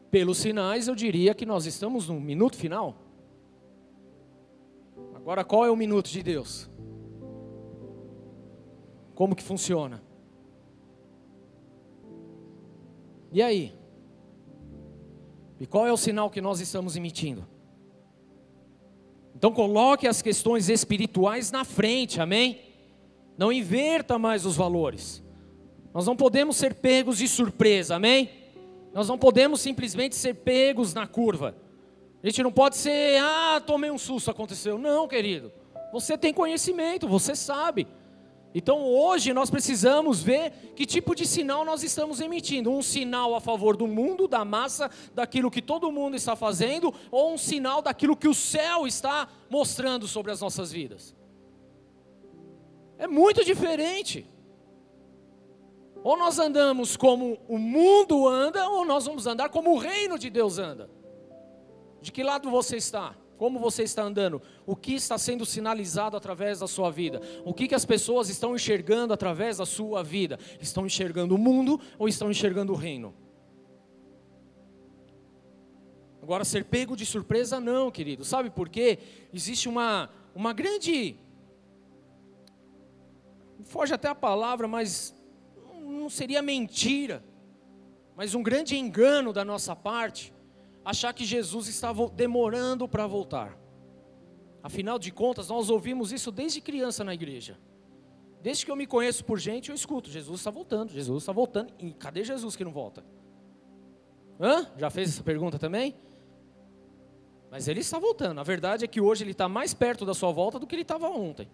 Pelos sinais, eu diria que nós estamos no minuto final. Agora, qual é o minuto de Deus? Como que funciona? E aí? E qual é o sinal que nós estamos emitindo? Então coloque as questões espirituais na frente, amém? Não inverta mais os valores. Nós não podemos ser pegos de surpresa, amém? Nós não podemos simplesmente ser pegos na curva. A gente não pode ser, ah, tomei um susto, aconteceu. Não, querido. Você tem conhecimento, você sabe. Então hoje nós precisamos ver que tipo de sinal nós estamos emitindo. Um sinal a favor do mundo, da massa, daquilo que todo mundo está fazendo, ou um sinal daquilo que o céu está mostrando sobre as nossas vidas. É muito diferente. Ou nós andamos como o mundo anda, ou nós vamos andar como o reino de Deus anda. De que lado você está? Como você está andando? O que está sendo sinalizado através da sua vida? O que, que as pessoas estão enxergando através da sua vida? Estão enxergando o mundo ou estão enxergando o reino? Agora, ser pego de surpresa, não, querido. Sabe por quê? Existe uma, uma grande. Foge até a palavra, mas não seria mentira, mas um grande engano da nossa parte achar que Jesus estava demorando para voltar. Afinal de contas, nós ouvimos isso desde criança na igreja. Desde que eu me conheço por gente, eu escuto: Jesus está voltando, Jesus está voltando. E cadê Jesus que não volta? Hã? Já fez essa pergunta também? Mas ele está voltando. A verdade é que hoje ele está mais perto da sua volta do que ele estava ontem.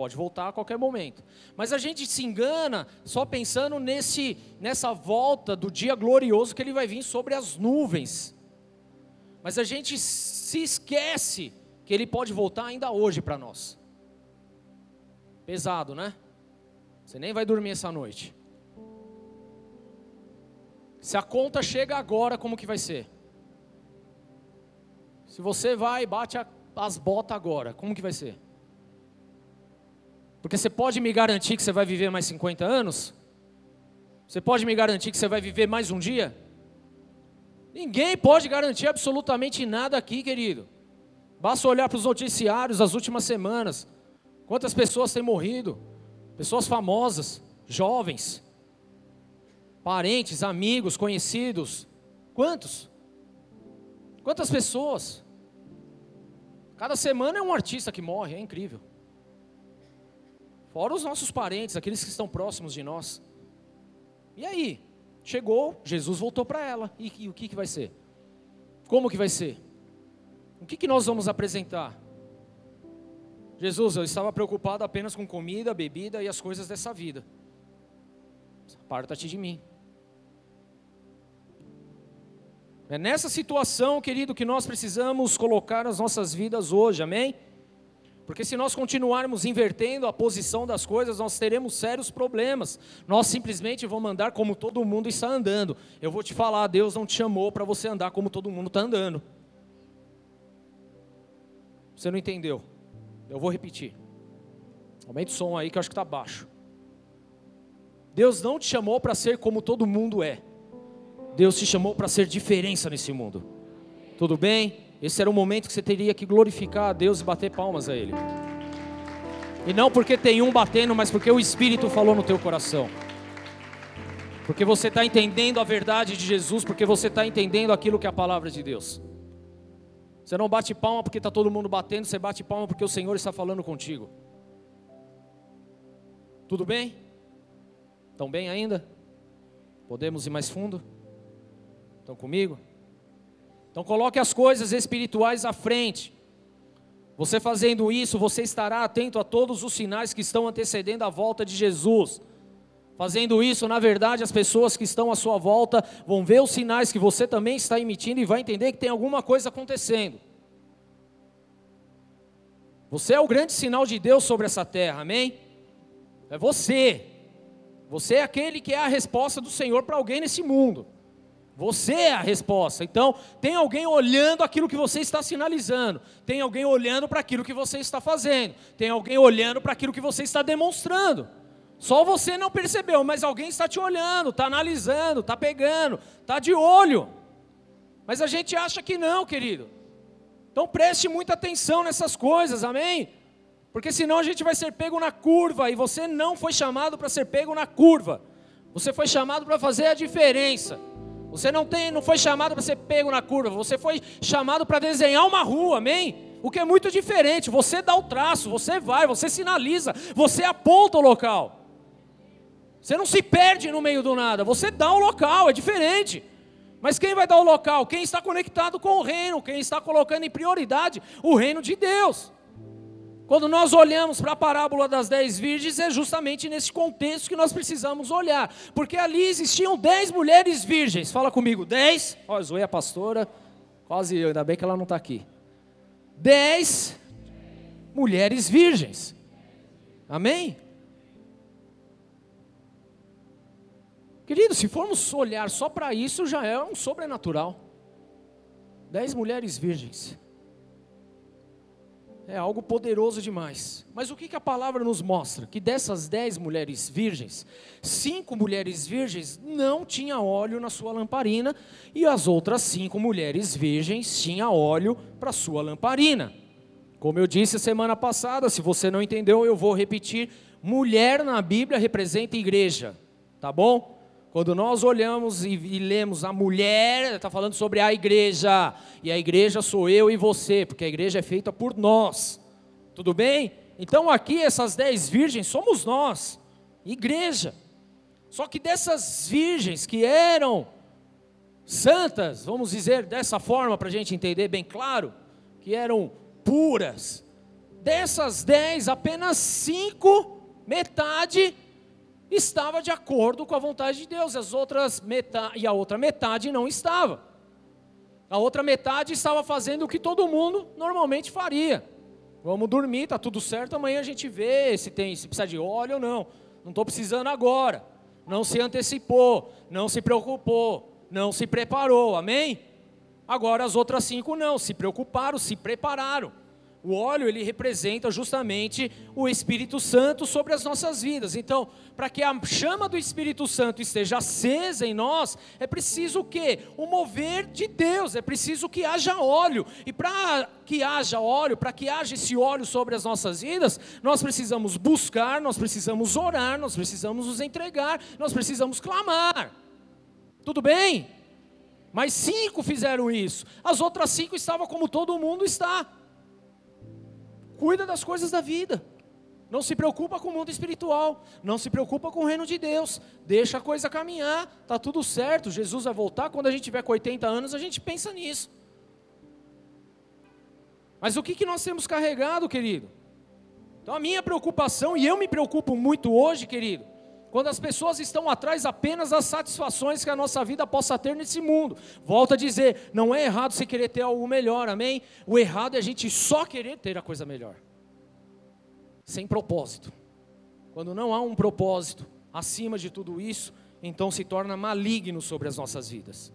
Pode voltar a qualquer momento. Mas a gente se engana só pensando nesse, nessa volta do dia glorioso que ele vai vir sobre as nuvens. Mas a gente se esquece que ele pode voltar ainda hoje para nós. Pesado, né? Você nem vai dormir essa noite. Se a conta chega agora, como que vai ser? Se você vai e bate as botas agora, como que vai ser? Porque você pode me garantir que você vai viver mais 50 anos? Você pode me garantir que você vai viver mais um dia? Ninguém pode garantir absolutamente nada aqui, querido. Basta olhar para os noticiários das últimas semanas. Quantas pessoas têm morrido? Pessoas famosas, jovens, parentes, amigos, conhecidos. Quantos? Quantas pessoas? Cada semana é um artista que morre, é incrível. Fora os nossos parentes, aqueles que estão próximos de nós. E aí? Chegou, Jesus voltou para ela. E, e, o que, que vai ser? Como que vai ser? O que, que nós vamos apresentar? Jesus, eu estava preocupado apenas com comida, bebida e as coisas dessa vida. Aparta-te de mim. É nessa situação, querido, que nós precisamos colocar as nossas vidas hoje, amém? Porque se nós continuarmos invertendo a posição das coisas, nós teremos sérios problemas. Nós simplesmente vamos andar como todo mundo está andando. Eu vou te falar, Deus não te chamou para você andar como todo mundo está andando. Você não entendeu? Eu vou repetir. Aumente o som aí que eu acho que está baixo. Deus não te chamou para ser como todo mundo é. Deus te chamou para ser diferença nesse mundo. Tudo bem? Esse era o momento que você teria que glorificar a Deus e bater palmas a Ele. E não porque tem um batendo, mas porque o Espírito falou no teu coração. Porque você está entendendo a verdade de Jesus, porque você está entendendo aquilo que é a palavra de Deus. Você não bate palma porque está todo mundo batendo, você bate palma porque o Senhor está falando contigo. Tudo bem? Estão bem ainda? Podemos ir mais fundo? Estão comigo? Então coloque as coisas espirituais à frente. Você fazendo isso, você estará atento a todos os sinais que estão antecedendo a volta de Jesus. Fazendo isso, na verdade, as pessoas que estão à sua volta vão ver os sinais que você também está emitindo e vai entender que tem alguma coisa acontecendo. Você é o grande sinal de Deus sobre essa terra, amém? É você. Você é aquele que é a resposta do Senhor para alguém nesse mundo. Você é a resposta. Então, tem alguém olhando aquilo que você está sinalizando. Tem alguém olhando para aquilo que você está fazendo. Tem alguém olhando para aquilo que você está demonstrando. Só você não percebeu, mas alguém está te olhando, está analisando, está pegando, está de olho. Mas a gente acha que não, querido. Então preste muita atenção nessas coisas, amém? Porque senão a gente vai ser pego na curva e você não foi chamado para ser pego na curva. Você foi chamado para fazer a diferença. Você não tem, não foi chamado para ser pego na curva, você foi chamado para desenhar uma rua, amém? O que é muito diferente. Você dá o traço, você vai, você sinaliza, você aponta o local. Você não se perde no meio do nada, você dá o local, é diferente. Mas quem vai dar o local? Quem está conectado com o reino, quem está colocando em prioridade o reino de Deus. Quando nós olhamos para a parábola das dez virgens, é justamente nesse contexto que nós precisamos olhar. Porque ali existiam dez mulheres virgens. Fala comigo, dez. Ó, zoei a pastora, quase eu, ainda bem que ela não está aqui. Dez mulheres virgens. Amém? Querido, se formos olhar só para isso, já é um sobrenatural. Dez mulheres virgens. É algo poderoso demais. Mas o que, que a palavra nos mostra? Que dessas dez mulheres virgens, cinco mulheres virgens não tinham óleo na sua lamparina, e as outras cinco mulheres virgens tinham óleo para sua lamparina. Como eu disse semana passada, se você não entendeu, eu vou repetir: mulher na Bíblia representa igreja, tá bom? Quando nós olhamos e, e lemos a mulher, está falando sobre a igreja, e a igreja sou eu e você, porque a igreja é feita por nós, tudo bem? Então aqui essas dez virgens somos nós, igreja. Só que dessas virgens que eram santas, vamos dizer dessa forma para a gente entender bem claro, que eram puras, dessas dez, apenas cinco, metade, estava de acordo com a vontade de Deus, as outras metade, e a outra metade não estava. A outra metade estava fazendo o que todo mundo normalmente faria. Vamos dormir, tá tudo certo, amanhã a gente vê se tem, se precisa de óleo ou não. Não estou precisando agora. Não se antecipou, não se preocupou, não se preparou, amém? Agora as outras cinco não, se preocuparam, se prepararam. O óleo ele representa justamente o Espírito Santo sobre as nossas vidas. Então, para que a chama do Espírito Santo esteja acesa em nós, é preciso o quê? O mover de Deus, é preciso que haja óleo. E para que haja óleo, para que haja esse óleo sobre as nossas vidas, nós precisamos buscar, nós precisamos orar, nós precisamos nos entregar, nós precisamos clamar. Tudo bem? Mas cinco fizeram isso. As outras cinco estavam como todo mundo está. Cuida das coisas da vida. Não se preocupa com o mundo espiritual, não se preocupa com o reino de Deus. Deixa a coisa caminhar, tá tudo certo. Jesus vai voltar quando a gente tiver com 80 anos, a gente pensa nisso. Mas o que, que nós temos carregado, querido? Então a minha preocupação, e eu me preocupo muito hoje, querido, quando as pessoas estão atrás apenas das satisfações que a nossa vida possa ter nesse mundo. Volto a dizer, não é errado você querer ter algo melhor, amém? O errado é a gente só querer ter a coisa melhor. Sem propósito. Quando não há um propósito acima de tudo isso, então se torna maligno sobre as nossas vidas.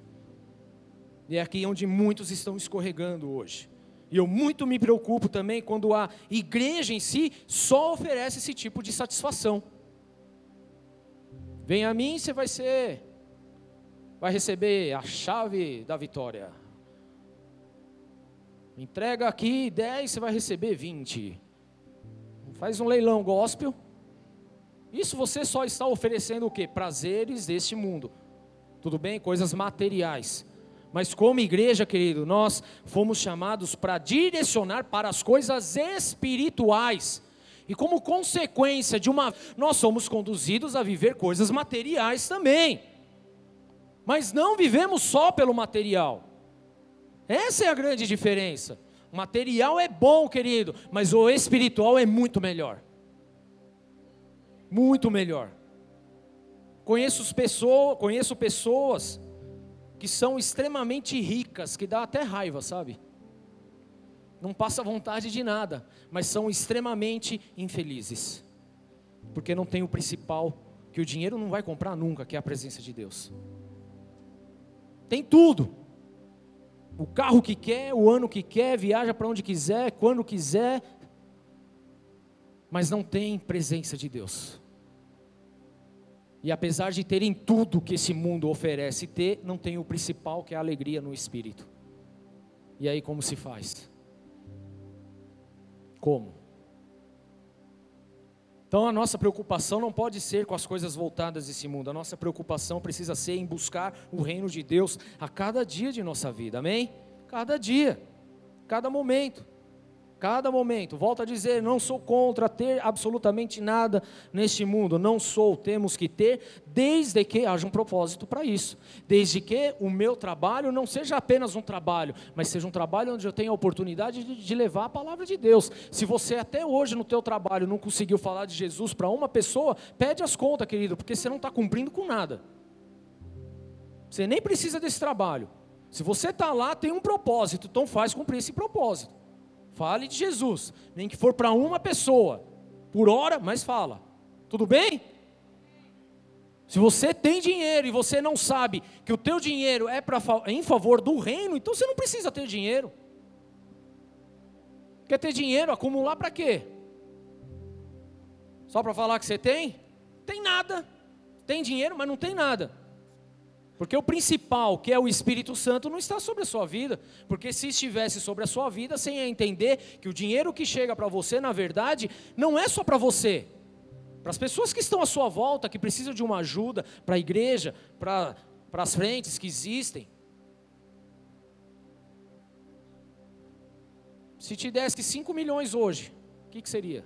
E é aqui onde muitos estão escorregando hoje. E eu muito me preocupo também quando a igreja em si só oferece esse tipo de satisfação. Vem a mim, você vai ser, vai receber a chave da vitória. Entrega aqui 10, você vai receber 20. Faz um leilão gospel. Isso você só está oferecendo o que? Prazeres deste mundo. Tudo bem? Coisas materiais. Mas como igreja, querido, nós fomos chamados para direcionar para as coisas espirituais. E como consequência de uma, nós somos conduzidos a viver coisas materiais também. Mas não vivemos só pelo material. Essa é a grande diferença. O material é bom, querido, mas o espiritual é muito melhor. Muito melhor. Conheço pessoas, conheço pessoas que são extremamente ricas, que dá até raiva, sabe? Não passa vontade de nada, mas são extremamente infelizes, porque não tem o principal que o dinheiro não vai comprar nunca, que é a presença de Deus. Tem tudo. O carro que quer, o ano que quer, viaja para onde quiser, quando quiser, mas não tem presença de Deus. E apesar de terem tudo que esse mundo oferece ter, não tem o principal que é a alegria no espírito. E aí como se faz? Como? Então a nossa preocupação não pode ser com as coisas voltadas desse mundo. A nossa preocupação precisa ser em buscar o reino de Deus a cada dia de nossa vida. Amém? Cada dia, cada momento. Cada momento, volto a dizer, não sou contra ter absolutamente nada neste mundo, não sou, temos que ter, desde que haja um propósito para isso, desde que o meu trabalho não seja apenas um trabalho, mas seja um trabalho onde eu tenha a oportunidade de, de levar a palavra de Deus. Se você até hoje no teu trabalho não conseguiu falar de Jesus para uma pessoa, pede as contas, querido, porque você não está cumprindo com nada. Você nem precisa desse trabalho. Se você está lá, tem um propósito, então faz cumprir esse propósito. Fale de Jesus, nem que for para uma pessoa, por hora, mas fala. Tudo bem? Se você tem dinheiro e você não sabe que o teu dinheiro é pra, em favor do reino, então você não precisa ter dinheiro. Quer ter dinheiro, acumular para quê? Só para falar que você tem? Tem nada. Tem dinheiro, mas não tem nada. Porque o principal, que é o Espírito Santo, não está sobre a sua vida. Porque se estivesse sobre a sua vida, ia entender que o dinheiro que chega para você, na verdade, não é só para você. Para as pessoas que estão à sua volta, que precisam de uma ajuda, para a igreja, para, para as frentes que existem. Se te desse 5 milhões hoje, o que, que seria?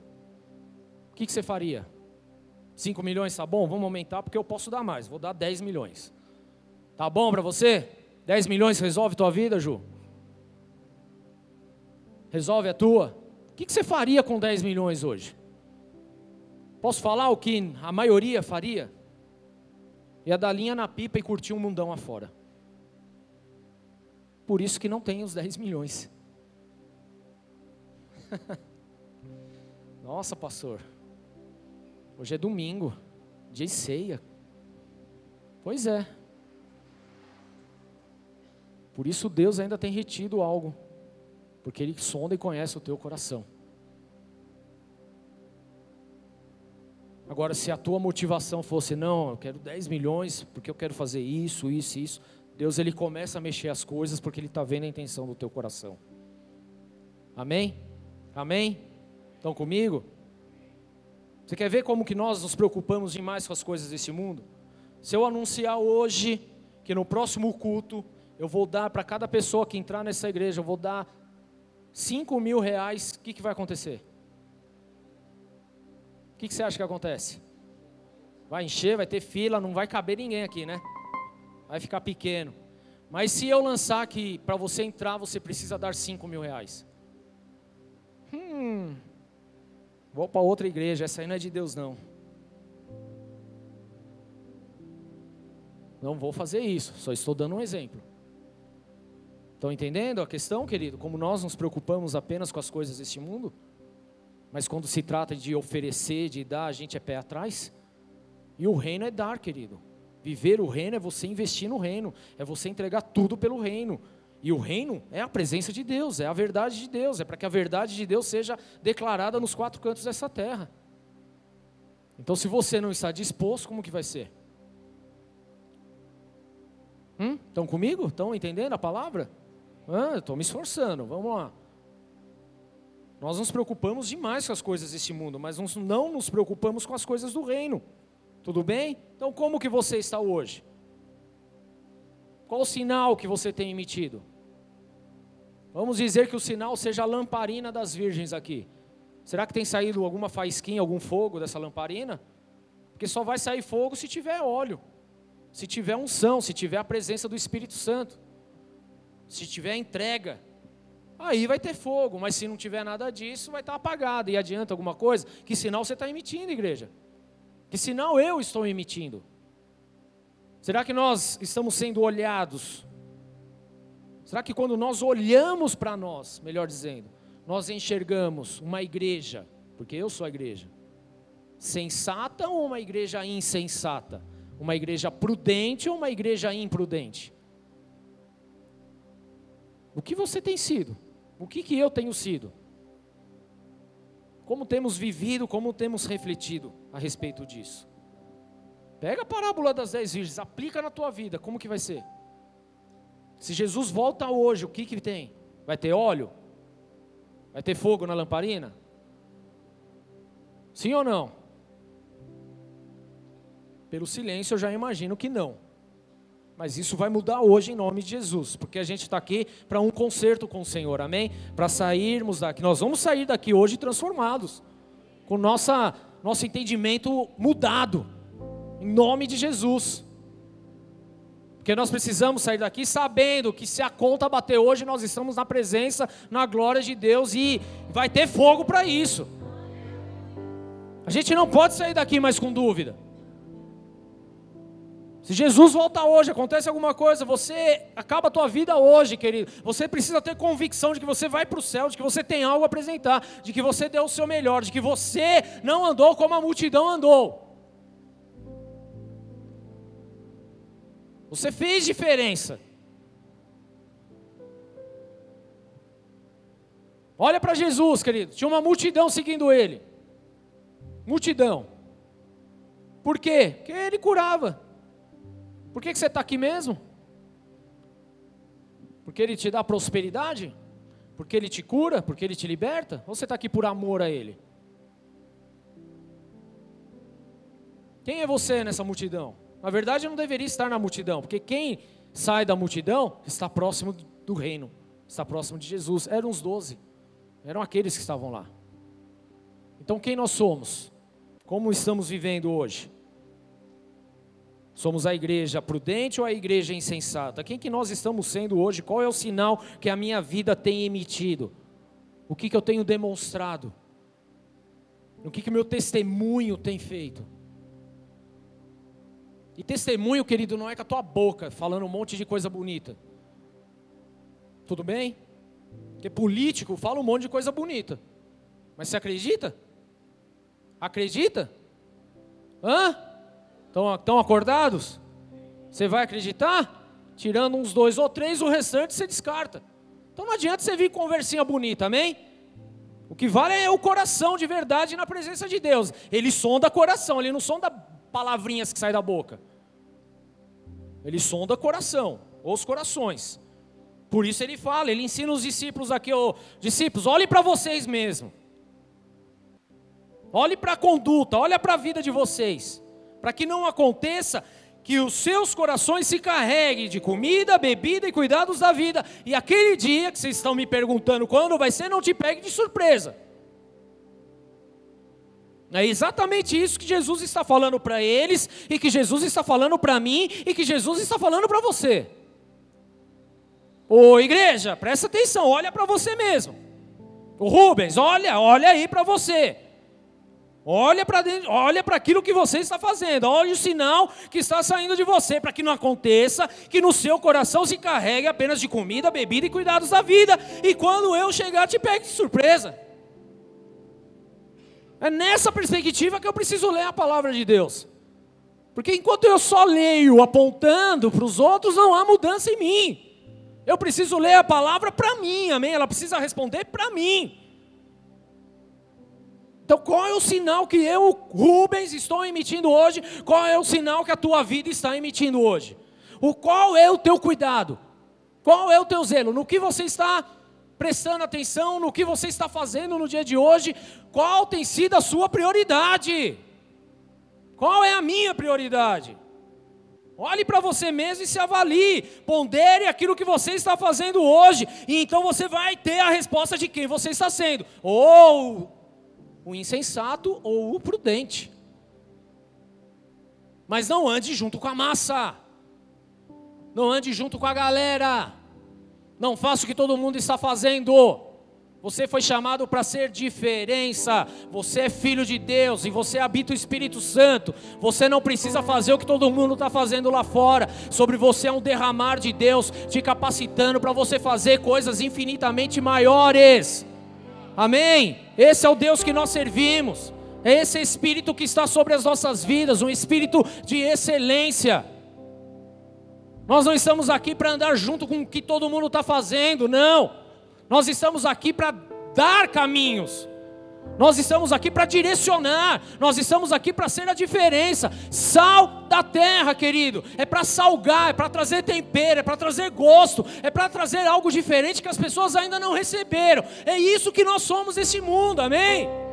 O que, que você faria? 5 milhões tá bom? Vamos aumentar porque eu posso dar mais. Vou dar 10 milhões. Tá bom para você? 10 milhões resolve tua vida, Ju? Resolve a tua? O que, você faria com 10 milhões hoje? Posso falar o que a maioria faria? Ia dar linha na pipa e curtir um mundão afora. Por isso que não tem os 10 milhões. [laughs] Nossa, pastor. Hoje é domingo, dia de ceia. Pois é. Por isso Deus ainda tem retido algo, porque Ele sonda e conhece o teu coração. Agora, se a tua motivação fosse, não, eu quero 10 milhões, porque eu quero fazer isso, isso, isso, Deus ele começa a mexer as coisas porque Ele está vendo a intenção do teu coração. Amém? Amém? Estão comigo? Você quer ver como que nós nos preocupamos demais com as coisas desse mundo? Se eu anunciar hoje que no próximo culto eu vou dar para cada pessoa que entrar nessa igreja, eu vou dar 5 mil reais, o que, que vai acontecer? O que, que você acha que acontece? Vai encher, vai ter fila, não vai caber ninguém aqui, né? Vai ficar pequeno. Mas se eu lançar que para você entrar você precisa dar 5 mil reais. Hum, vou para outra igreja, essa aí não é de Deus não. Não vou fazer isso, só estou dando um exemplo. Estão entendendo a questão, querido? Como nós nos preocupamos apenas com as coisas deste mundo? Mas quando se trata de oferecer, de dar, a gente é pé atrás? E o reino é dar, querido. Viver o reino é você investir no reino, é você entregar tudo pelo reino. E o reino é a presença de Deus, é a verdade de Deus, é para que a verdade de Deus seja declarada nos quatro cantos dessa terra. Então, se você não está disposto, como que vai ser? Hum? Estão comigo? Estão entendendo a palavra? Ah, estou me esforçando, vamos lá. Nós nos preocupamos demais com as coisas deste mundo, mas não nos preocupamos com as coisas do reino. Tudo bem? Então, como que você está hoje? Qual o sinal que você tem emitido? Vamos dizer que o sinal seja a lamparina das virgens aqui. Será que tem saído alguma faísquinha, algum fogo dessa lamparina? Porque só vai sair fogo se tiver óleo, se tiver unção, se tiver a presença do Espírito Santo se tiver entrega, aí vai ter fogo, mas se não tiver nada disso, vai estar apagado. E adianta alguma coisa? Que sinal você está emitindo, igreja? Que sinal eu estou emitindo? Será que nós estamos sendo olhados? Será que quando nós olhamos para nós, melhor dizendo, nós enxergamos uma igreja, porque eu sou a igreja, sensata ou uma igreja insensata? Uma igreja prudente ou uma igreja imprudente? O que você tem sido? O que, que eu tenho sido? Como temos vivido, como temos refletido a respeito disso? Pega a parábola das dez virgens, aplica na tua vida, como que vai ser? Se Jesus volta hoje, o que, que tem? Vai ter óleo? Vai ter fogo na lamparina? Sim ou não? Pelo silêncio eu já imagino que não. Mas isso vai mudar hoje em nome de Jesus, porque a gente está aqui para um concerto com o Senhor, amém? Para sairmos daqui. Nós vamos sair daqui hoje transformados, com nossa, nosso entendimento mudado, em nome de Jesus. Porque nós precisamos sair daqui sabendo que se a conta bater hoje, nós estamos na presença, na glória de Deus e vai ter fogo para isso. A gente não pode sair daqui mais com dúvida. Se Jesus volta hoje, acontece alguma coisa, você acaba a tua vida hoje, querido. Você precisa ter convicção de que você vai para o céu, de que você tem algo a apresentar, de que você deu o seu melhor, de que você não andou como a multidão andou. Você fez diferença. Olha para Jesus, querido. Tinha uma multidão seguindo ele. Multidão. Por quê? Porque ele curava. Por que, que você está aqui mesmo? Porque ele te dá prosperidade? Porque ele te cura? Porque ele te liberta? Ou você está aqui por amor a ele? Quem é você nessa multidão? Na verdade, não deveria estar na multidão, porque quem sai da multidão está próximo do reino, está próximo de Jesus. Eram os doze, eram aqueles que estavam lá. Então, quem nós somos? Como estamos vivendo hoje? Somos a igreja prudente ou a igreja insensata? Quem que nós estamos sendo hoje? Qual é o sinal que a minha vida tem emitido? O que, que eu tenho demonstrado? O que, que meu testemunho tem feito? E testemunho, querido, não é com a tua boca falando um monte de coisa bonita. Tudo bem? Porque político fala um monte de coisa bonita. Mas você acredita? Acredita? Hã? Estão, acordados? Você vai acreditar? Tirando uns dois ou três, o restante você descarta. Então não adianta você vir conversinha bonita, amém? O que vale é o coração de verdade na presença de Deus. Ele sonda coração, ele não sonda palavrinhas que saem da boca. Ele sonda coração, os corações. Por isso ele fala, ele ensina os discípulos aqui, oh, discípulos, olhem para vocês mesmo. Olhe para a conduta, olhe para a vida de vocês, para que não aconteça que os seus corações se carreguem de comida, bebida e cuidados da vida, e aquele dia que vocês estão me perguntando quando vai ser, não te pegue de surpresa. É exatamente isso que Jesus está falando para eles, e que Jesus está falando para mim, e que Jesus está falando para você. Ô igreja, presta atenção, olha para você mesmo. O Rubens, olha, olha aí para você. Olha para olha para aquilo que você está fazendo. Olha o sinal que está saindo de você, para que não aconteça que no seu coração se carregue apenas de comida, bebida e cuidados da vida. E quando eu chegar, te pegue de surpresa. É nessa perspectiva que eu preciso ler a palavra de Deus. Porque enquanto eu só leio apontando para os outros, não há mudança em mim. Eu preciso ler a palavra para mim, amém? Ela precisa responder para mim. Então, qual é o sinal que eu, Rubens, estou emitindo hoje? Qual é o sinal que a tua vida está emitindo hoje? O qual é o teu cuidado? Qual é o teu zelo? No que você está prestando atenção no que você está fazendo no dia de hoje, qual tem sido a sua prioridade? Qual é a minha prioridade? Olhe para você mesmo e se avalie, pondere aquilo que você está fazendo hoje, e então você vai ter a resposta de quem você está sendo, ou o insensato ou o prudente. Mas não ande junto com a massa, não ande junto com a galera. Não faça o que todo mundo está fazendo. Você foi chamado para ser diferença. Você é filho de Deus e você habita o Espírito Santo. Você não precisa fazer o que todo mundo está fazendo lá fora. Sobre você é um derramar de Deus te capacitando para você fazer coisas infinitamente maiores. Amém? Esse é o Deus que nós servimos. É esse Espírito que está sobre as nossas vidas, um Espírito de excelência. Nós não estamos aqui para andar junto com o que todo mundo está fazendo, não. Nós estamos aqui para dar caminhos. Nós estamos aqui para direcionar, nós estamos aqui para ser a diferença. Sal da terra, querido, é para salgar, é para trazer tempero, é para trazer gosto, é para trazer algo diferente que as pessoas ainda não receberam. É isso que nós somos esse mundo, amém?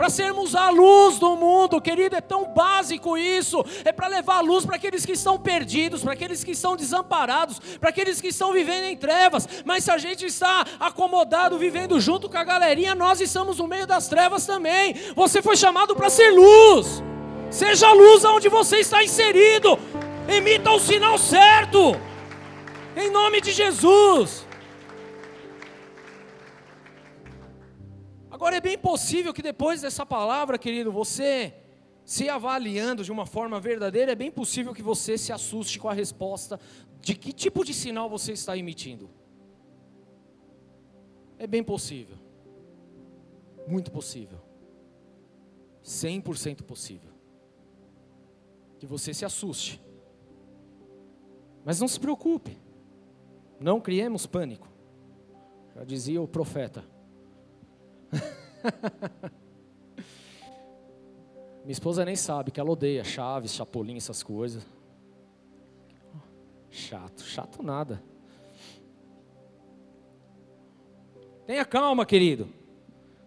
Para sermos a luz do mundo, querido, é tão básico isso, é para levar a luz para aqueles que estão perdidos, para aqueles que estão desamparados, para aqueles que estão vivendo em trevas, mas se a gente está acomodado, vivendo junto com a galerinha, nós estamos no meio das trevas também, você foi chamado para ser luz, seja luz aonde você está inserido, emita o sinal certo, em nome de Jesus. Agora é bem possível que depois dessa palavra, querido, você se avaliando de uma forma verdadeira, é bem possível que você se assuste com a resposta de que tipo de sinal você está emitindo. É bem possível. Muito possível. 100% possível. Que você se assuste. Mas não se preocupe. Não criemos pânico. Já dizia o profeta. [laughs] Minha esposa nem sabe que ela odeia chaves, chapolim, essas coisas. Chato, chato nada. Tenha calma, querido.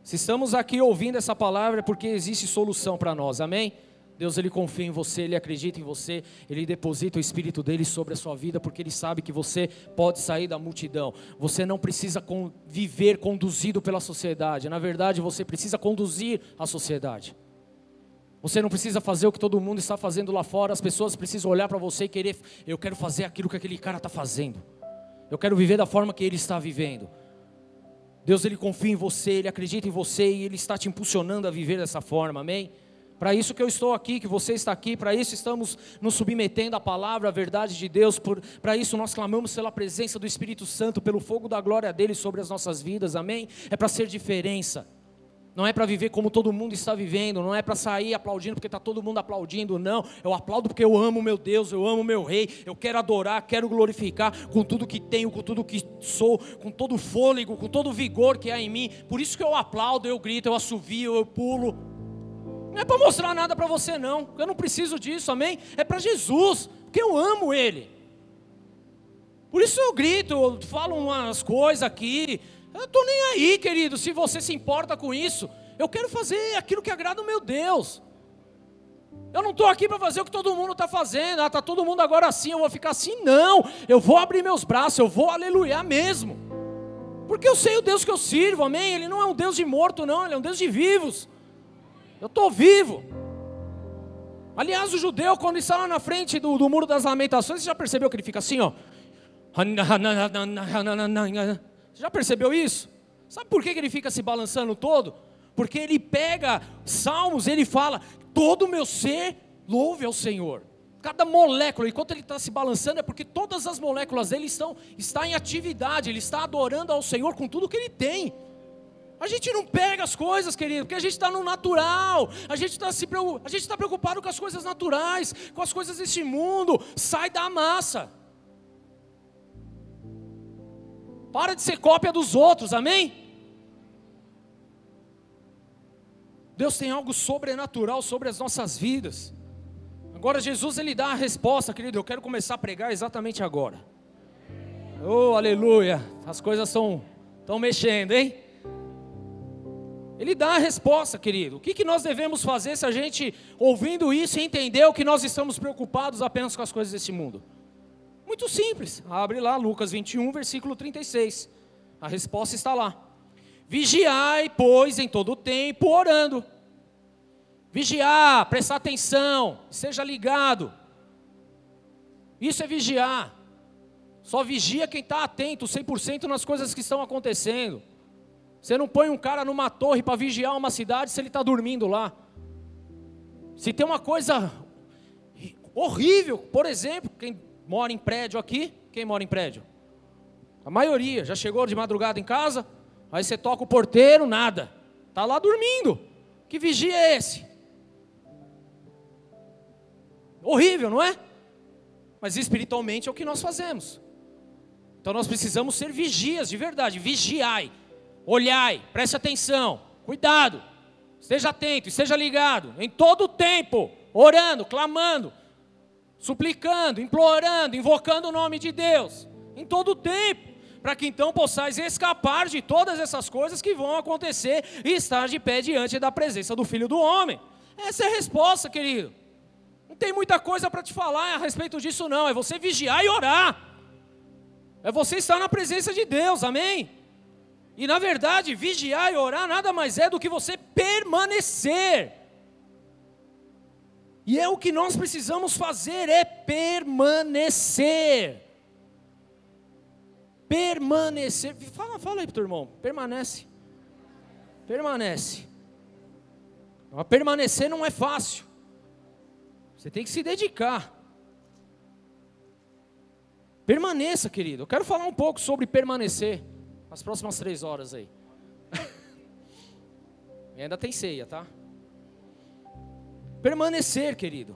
Se estamos aqui ouvindo essa palavra é porque existe solução para nós, amém? Deus ele confia em você, ele acredita em você, ele deposita o espírito dele sobre a sua vida, porque ele sabe que você pode sair da multidão. Você não precisa viver conduzido pela sociedade. Na verdade, você precisa conduzir a sociedade. Você não precisa fazer o que todo mundo está fazendo lá fora. As pessoas precisam olhar para você e querer. Eu quero fazer aquilo que aquele cara está fazendo. Eu quero viver da forma que ele está vivendo. Deus ele confia em você, ele acredita em você e ele está te impulsionando a viver dessa forma. Amém? Para isso que eu estou aqui, que você está aqui, para isso estamos nos submetendo à palavra, à verdade de Deus, para isso nós clamamos pela presença do Espírito Santo, pelo fogo da glória dele sobre as nossas vidas, amém? É para ser diferença, não é para viver como todo mundo está vivendo, não é para sair aplaudindo porque está todo mundo aplaudindo, não. Eu aplaudo porque eu amo meu Deus, eu amo meu Rei, eu quero adorar, quero glorificar com tudo que tenho, com tudo que sou, com todo o fôlego, com todo o vigor que há em mim. Por isso que eu aplaudo, eu grito, eu assovio, eu pulo. Não é para mostrar nada para você, não. Eu não preciso disso, amém? É para Jesus, porque eu amo Ele. Por isso eu grito, eu falo umas coisas aqui. Eu estou nem aí, querido, se você se importa com isso. Eu quero fazer aquilo que agrada o meu Deus. Eu não estou aqui para fazer o que todo mundo está fazendo. Ah, está todo mundo agora assim, eu vou ficar assim. Não, eu vou abrir meus braços, eu vou aleluiar mesmo. Porque eu sei o Deus que eu sirvo, amém? Ele não é um Deus de morto, não, ele é um Deus de vivos. Eu estou vivo. Aliás, o judeu, quando está lá na frente do, do muro das lamentações, você já percebeu que ele fica assim, ó. Você já percebeu isso? Sabe por que ele fica se balançando todo? Porque ele pega salmos, ele fala: todo o meu ser louve ao Senhor. Cada molécula, enquanto ele está se balançando, é porque todas as moléculas dele estão está em atividade, ele está adorando ao Senhor com tudo que ele tem. A gente não pega as coisas, querido, porque a gente está no natural. A gente está está preocupado com as coisas naturais, com as coisas deste mundo. Sai da massa. Para de ser cópia dos outros, amém? Deus tem algo sobrenatural sobre as nossas vidas. Agora Jesus ele dá a resposta, querido. Eu quero começar a pregar exatamente agora. Oh, aleluia! As coisas estão mexendo, hein? Ele dá a resposta, querido. O que, que nós devemos fazer se a gente, ouvindo isso, entendeu que nós estamos preocupados apenas com as coisas desse mundo? Muito simples. Abre lá Lucas 21, versículo 36. A resposta está lá. Vigiai, pois, em todo o tempo, orando. Vigiar, prestar atenção, seja ligado. Isso é vigiar. Só vigia quem está atento 100% nas coisas que estão acontecendo. Você não põe um cara numa torre para vigiar uma cidade se ele está dormindo lá. Se tem uma coisa horrível, por exemplo, quem mora em prédio aqui, quem mora em prédio? A maioria já chegou de madrugada em casa, aí você toca o porteiro, nada. Tá lá dormindo. Que vigia é esse? Horrível, não é? Mas espiritualmente é o que nós fazemos. Então nós precisamos ser vigias de verdade. Vigiai, olhai, preste atenção, cuidado, esteja atento, esteja ligado, em todo o tempo, orando, clamando, suplicando, implorando, invocando o nome de Deus, em todo o tempo, para que então possais escapar de todas essas coisas que vão acontecer e estar de pé diante da presença do Filho do Homem. Essa é a resposta, querido. Não tem muita coisa para te falar a respeito disso, não. É você vigiar e orar. É você estar na presença de Deus, amém? E na verdade, vigiar e orar nada mais é do que você permanecer. E é o que nós precisamos fazer, é permanecer. Permanecer. Fala, fala aí para o teu irmão. Permanece. Permanece. Mas permanecer não é fácil. Você tem que se dedicar. Permaneça, querido. Eu quero falar um pouco sobre permanecer nas próximas três horas aí. e ainda tem ceia, tá? Permanecer, querido.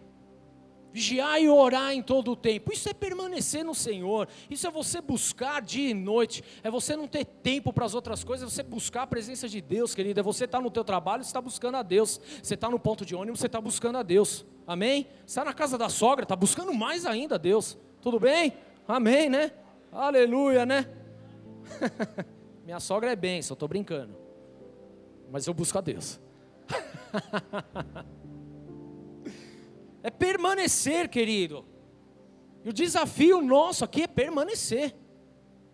Vigiar e orar em todo o tempo. Isso é permanecer no Senhor. Isso é você buscar dia e noite. É você não ter tempo para as outras coisas. É você buscar a presença de Deus, querido. É você estar tá no teu trabalho, você está buscando a Deus. Você está no ponto de ônibus, você está buscando a Deus. Amém? Você está na casa da sogra, está buscando mais ainda a Deus. Tudo bem? Amém, né? Aleluia, né? [laughs] Minha sogra é bênção, estou brincando. Mas eu busco a Deus. [laughs] é permanecer, querido. E o desafio nosso aqui é permanecer.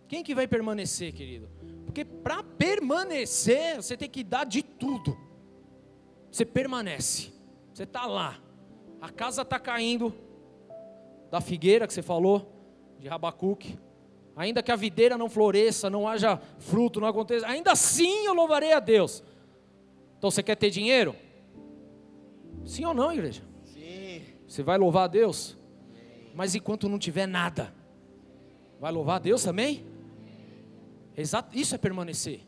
Quem que vai permanecer, querido? Porque para permanecer, você tem que dar de tudo. Você permanece. Você está lá. A casa está caindo. Da figueira que você falou de Rabacuque. Ainda que a videira não floresça, não haja fruto, não aconteça, ainda assim eu louvarei a Deus. Então você quer ter dinheiro? Sim ou não, igreja? Sim. Você vai louvar a Deus? Mas enquanto não tiver nada, vai louvar a Deus também? Exato, isso é permanecer.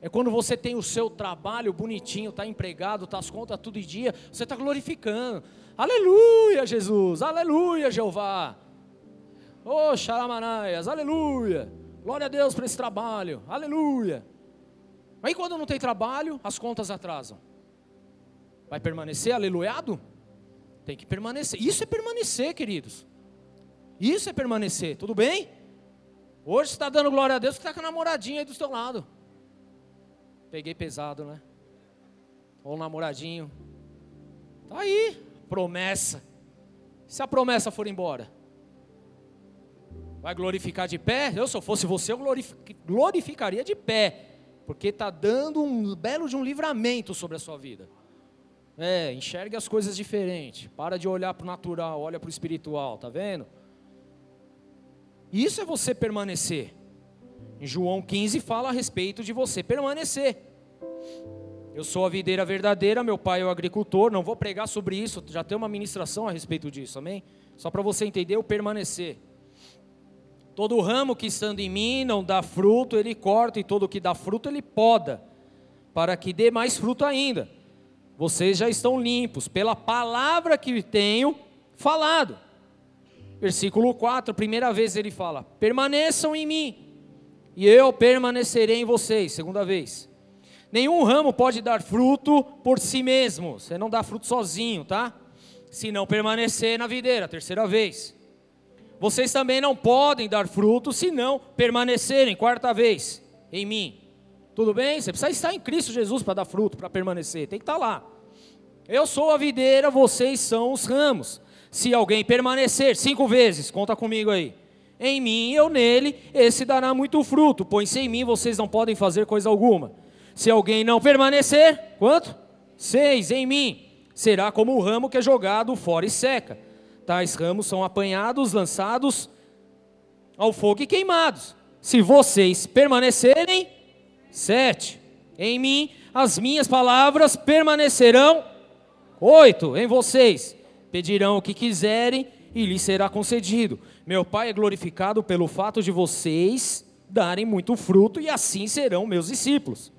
É quando você tem o seu trabalho bonitinho, está empregado, está as contas tudo em dia, você está glorificando. Aleluia, Jesus, aleluia, Jeová. Oh, Xaramanaias, aleluia. Glória a Deus por esse trabalho, aleluia. Aí quando não tem trabalho, as contas atrasam. Vai permanecer aleluiado? Tem que permanecer. Isso é permanecer, queridos. Isso é permanecer, tudo bem? Hoje você está dando glória a Deus que está com a namoradinha aí do seu lado. Peguei pesado, né? Ou namoradinho. Tá aí, promessa. Se a promessa for embora? Vai glorificar de pé? Eu, se eu fosse você, eu glorificaria de pé. Porque está dando um belo de um livramento sobre a sua vida. É, enxergue as coisas diferentes. Para de olhar para o natural, olha para o espiritual, tá vendo? Isso é você permanecer. Em João 15 fala a respeito de você permanecer. Eu sou a videira verdadeira, meu pai é o agricultor. Não vou pregar sobre isso, já tem uma ministração a respeito disso, amém? Só para você entender o permanecer. Todo ramo que estando em mim não dá fruto, ele corta, e todo que dá fruto, ele poda, para que dê mais fruto ainda. Vocês já estão limpos pela palavra que tenho falado. Versículo 4, primeira vez ele fala: permaneçam em mim, e eu permanecerei em vocês. Segunda vez. Nenhum ramo pode dar fruto por si mesmo. Você não dá fruto sozinho, tá? Se não permanecer na videira. Terceira vez. Vocês também não podem dar fruto se não permanecerem, quarta vez, em mim. Tudo bem? Você precisa estar em Cristo Jesus para dar fruto, para permanecer. Tem que estar lá. Eu sou a videira, vocês são os ramos. Se alguém permanecer, cinco vezes, conta comigo aí. Em mim, eu nele, esse dará muito fruto, pois sem mim vocês não podem fazer coisa alguma. Se alguém não permanecer, quanto? Seis, em mim, será como o ramo que é jogado fora e seca tais ramos são apanhados, lançados ao fogo e queimados. Se vocês permanecerem, sete, em mim as minhas palavras permanecerão, oito, em vocês pedirão o que quiserem e lhes será concedido. Meu Pai é glorificado pelo fato de vocês darem muito fruto e assim serão meus discípulos.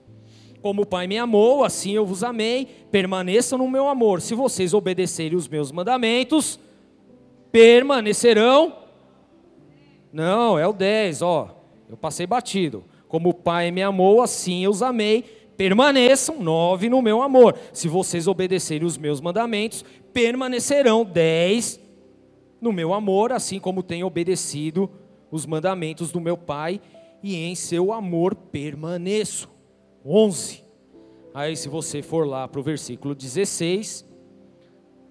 Como o Pai me amou, assim eu vos amei, permaneçam no meu amor. Se vocês obedecerem os meus mandamentos, permanecerão. Não, é o 10, ó. Eu passei batido. Como o Pai me amou, assim eu os amei. Permaneçam, 9 no meu amor. Se vocês obedecerem os meus mandamentos, permanecerão, 10 no meu amor, assim como tenho obedecido os mandamentos do meu Pai, e em seu amor permaneço. 11. Aí, se você for lá para o versículo 16,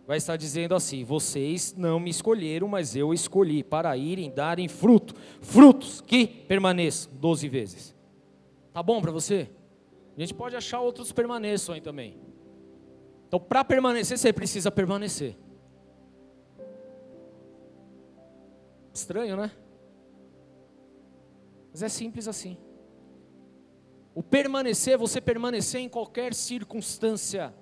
vai estar dizendo assim: Vocês não me escolheram, mas eu escolhi para irem darem fruto, frutos que permaneçam 12 vezes. Tá bom para você? A gente pode achar outros permaneçam aí também. Então, para permanecer, você precisa permanecer. Estranho, né? Mas é simples assim. O permanecer, você permanecer em qualquer circunstância,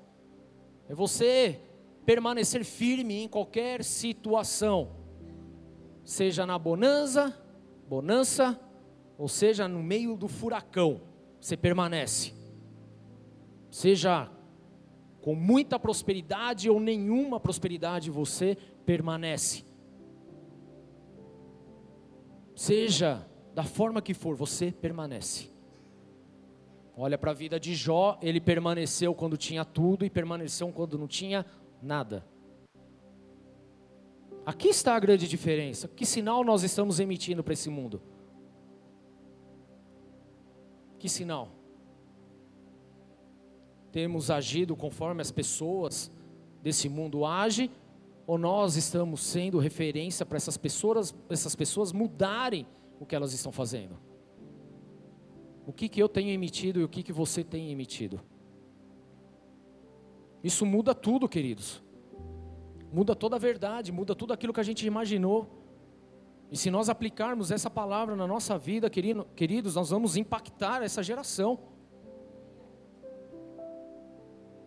é você permanecer firme em qualquer situação, seja na bonança, bonança, ou seja no meio do furacão, você permanece. Seja com muita prosperidade ou nenhuma prosperidade, você permanece. Seja da forma que for, você permanece. Olha para a vida de Jó, ele permaneceu quando tinha tudo e permaneceu quando não tinha Nada. Aqui está a grande diferença. Que sinal nós estamos emitindo para esse mundo? Que sinal? Temos agido conforme as pessoas desse mundo agem? Ou nós estamos sendo referência para essas pessoas, essas pessoas mudarem o que elas estão fazendo? O que, que eu tenho emitido e o que, que você tem emitido? Isso muda tudo, queridos. Muda toda a verdade, muda tudo aquilo que a gente imaginou. E se nós aplicarmos essa palavra na nossa vida, queridos, nós vamos impactar essa geração.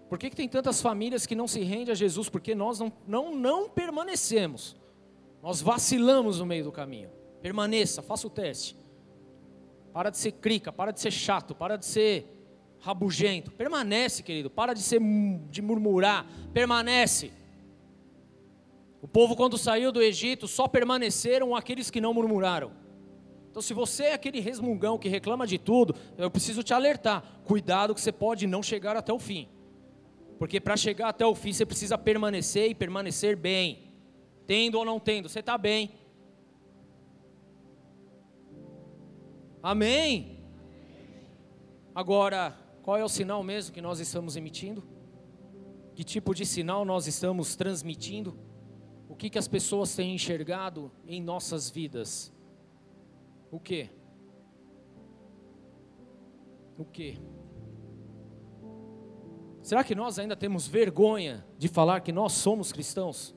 Por que, que tem tantas famílias que não se rendem a Jesus? Porque nós não, não, não permanecemos. Nós vacilamos no meio do caminho. Permaneça, faça o teste. Para de ser crica, para de ser chato, para de ser rabugento. Permanece, querido. Para de ser de murmurar. Permanece. O povo quando saiu do Egito só permaneceram aqueles que não murmuraram. Então, se você é aquele resmungão que reclama de tudo, eu preciso te alertar. Cuidado que você pode não chegar até o fim. Porque para chegar até o fim você precisa permanecer e permanecer bem. Tendo ou não tendo, você está bem. Amém? Agora, qual é o sinal mesmo que nós estamos emitindo? Que tipo de sinal nós estamos transmitindo? O que, que as pessoas têm enxergado em nossas vidas? O que? O que? Será que nós ainda temos vergonha de falar que nós somos cristãos?